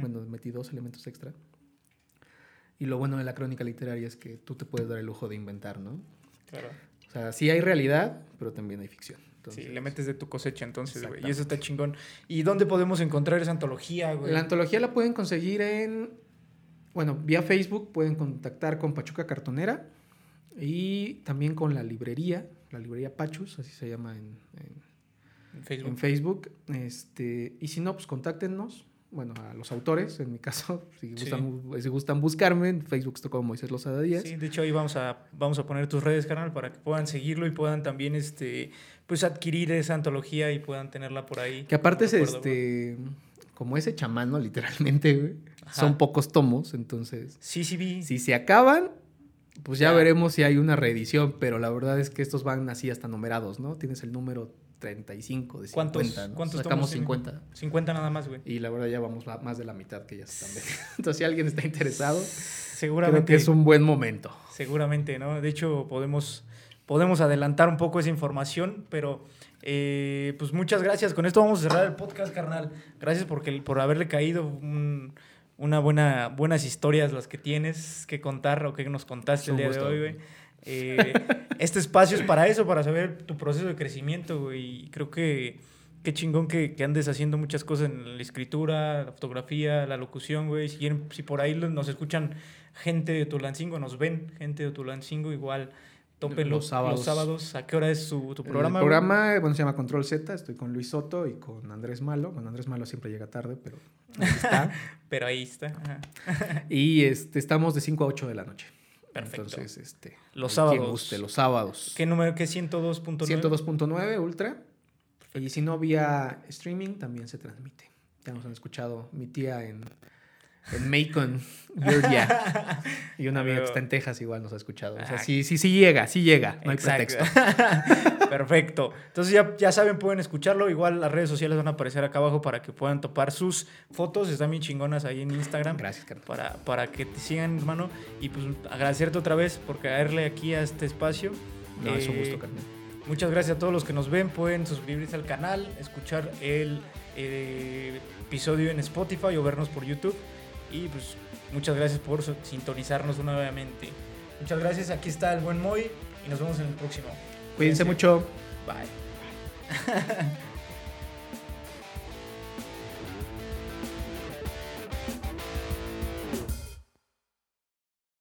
bueno, metí dos elementos extra. Y lo bueno de la crónica literaria es que tú te puedes dar el lujo de inventar, ¿no? Claro. O sea, sí hay realidad, pero también hay ficción. Sí, Entonces, le metes de tu cosecha entonces, güey. Y eso está chingón. ¿Y dónde podemos encontrar esa antología, güey? La antología la pueden conseguir en, bueno, vía Facebook, pueden contactar con Pachuca Cartonera y también con la librería, la librería Pachus, así se llama en, en- En Facebook. en Facebook. Este, y si no, pues contáctenos, bueno, a los autores, en mi caso, (laughs) si Sí. gustan, si gustan buscarme, en Facebook estoy como Moisés Lozada Díaz. Sí, de hecho ahí vamos a, vamos a poner tus redes, canal, para que puedan seguirlo y puedan también, este, pues adquirir esa antología y puedan tenerla por ahí. Que aparte es recuerdo, este, como ese chamano, literalmente, güey. Son pocos tomos, entonces... Sí, sí vi. Si se acaban, pues ya, Ya. veremos si hay una reedición, pero la verdad es que estos van así hasta numerados, ¿no? Tienes el número 35 de 50, ¿Cuántos, ¿no? cuántos Sacamos tomos tiene? 50. 50 nada más, güey. Y la verdad ya vamos a más de la mitad que ya se están. (laughs) Entonces, si alguien está interesado, Seguramente. creo que es un buen momento. Seguramente, ¿no? De hecho, podemos, podemos adelantar un poco esa información, pero eh, pues muchas gracias. Con esto vamos a cerrar el podcast, carnal. Gracias porque, por haberle caído un- una buena, buenas historias las que tienes que contar o que nos contaste el día de hoy, güey. Eh, este espacio es para eso, para saber tu proceso de crecimiento, güey. Y creo que qué chingón que, que andes haciendo muchas cosas en la escritura, la fotografía, la locución, güey. Si, si por ahí nos escuchan gente de Tulancingo, nos ven gente de Tulancingo, igual topen Los los, sábados. los sábados. ¿A qué hora es su, tu programa? el programa, bueno, se llama Control Z. Estoy con Luis Soto y con Andrés Malo. Bueno, Andrés Malo siempre llega tarde, pero ahí está. (laughs) Pero ahí está. ajá. (laughs) y este, estamos de 5 a 8 de la noche. Perfecto. Entonces, este, Los quien sábados. guste, los sábados. ¿Qué número? ¿Qué 102.9? 102.9 Ultra. Y si no, vía streaming también se transmite. Ya nos han escuchado mi tía en, en Macon, Georgia. (laughs) Y una amiga que está en Texas igual nos ha escuchado. O sea, Ah. sí, sí, sí llega, sí llega. No hay pretexto. (laughs) Perfecto. Entonces ya, ya saben, pueden escucharlo. Igual las redes sociales van a aparecer acá abajo para que puedan topar sus fotos. Están bien chingonas ahí en Instagram. Gracias, carnal. Para, para que te sigan, hermano. Y pues agradecerte otra vez por caerle aquí a este espacio. No, es un Eh, gusto, carnal. Muchas gracias a todos los que nos ven. Pueden suscribirse al canal, escuchar el eh, episodio en Spotify o vernos por YouTube. Y pues muchas gracias por sintonizarnos nuevamente. Muchas gracias. Aquí está el buen Moy y nos vemos en el próximo. Cuídense mucho. Bye. (laughs)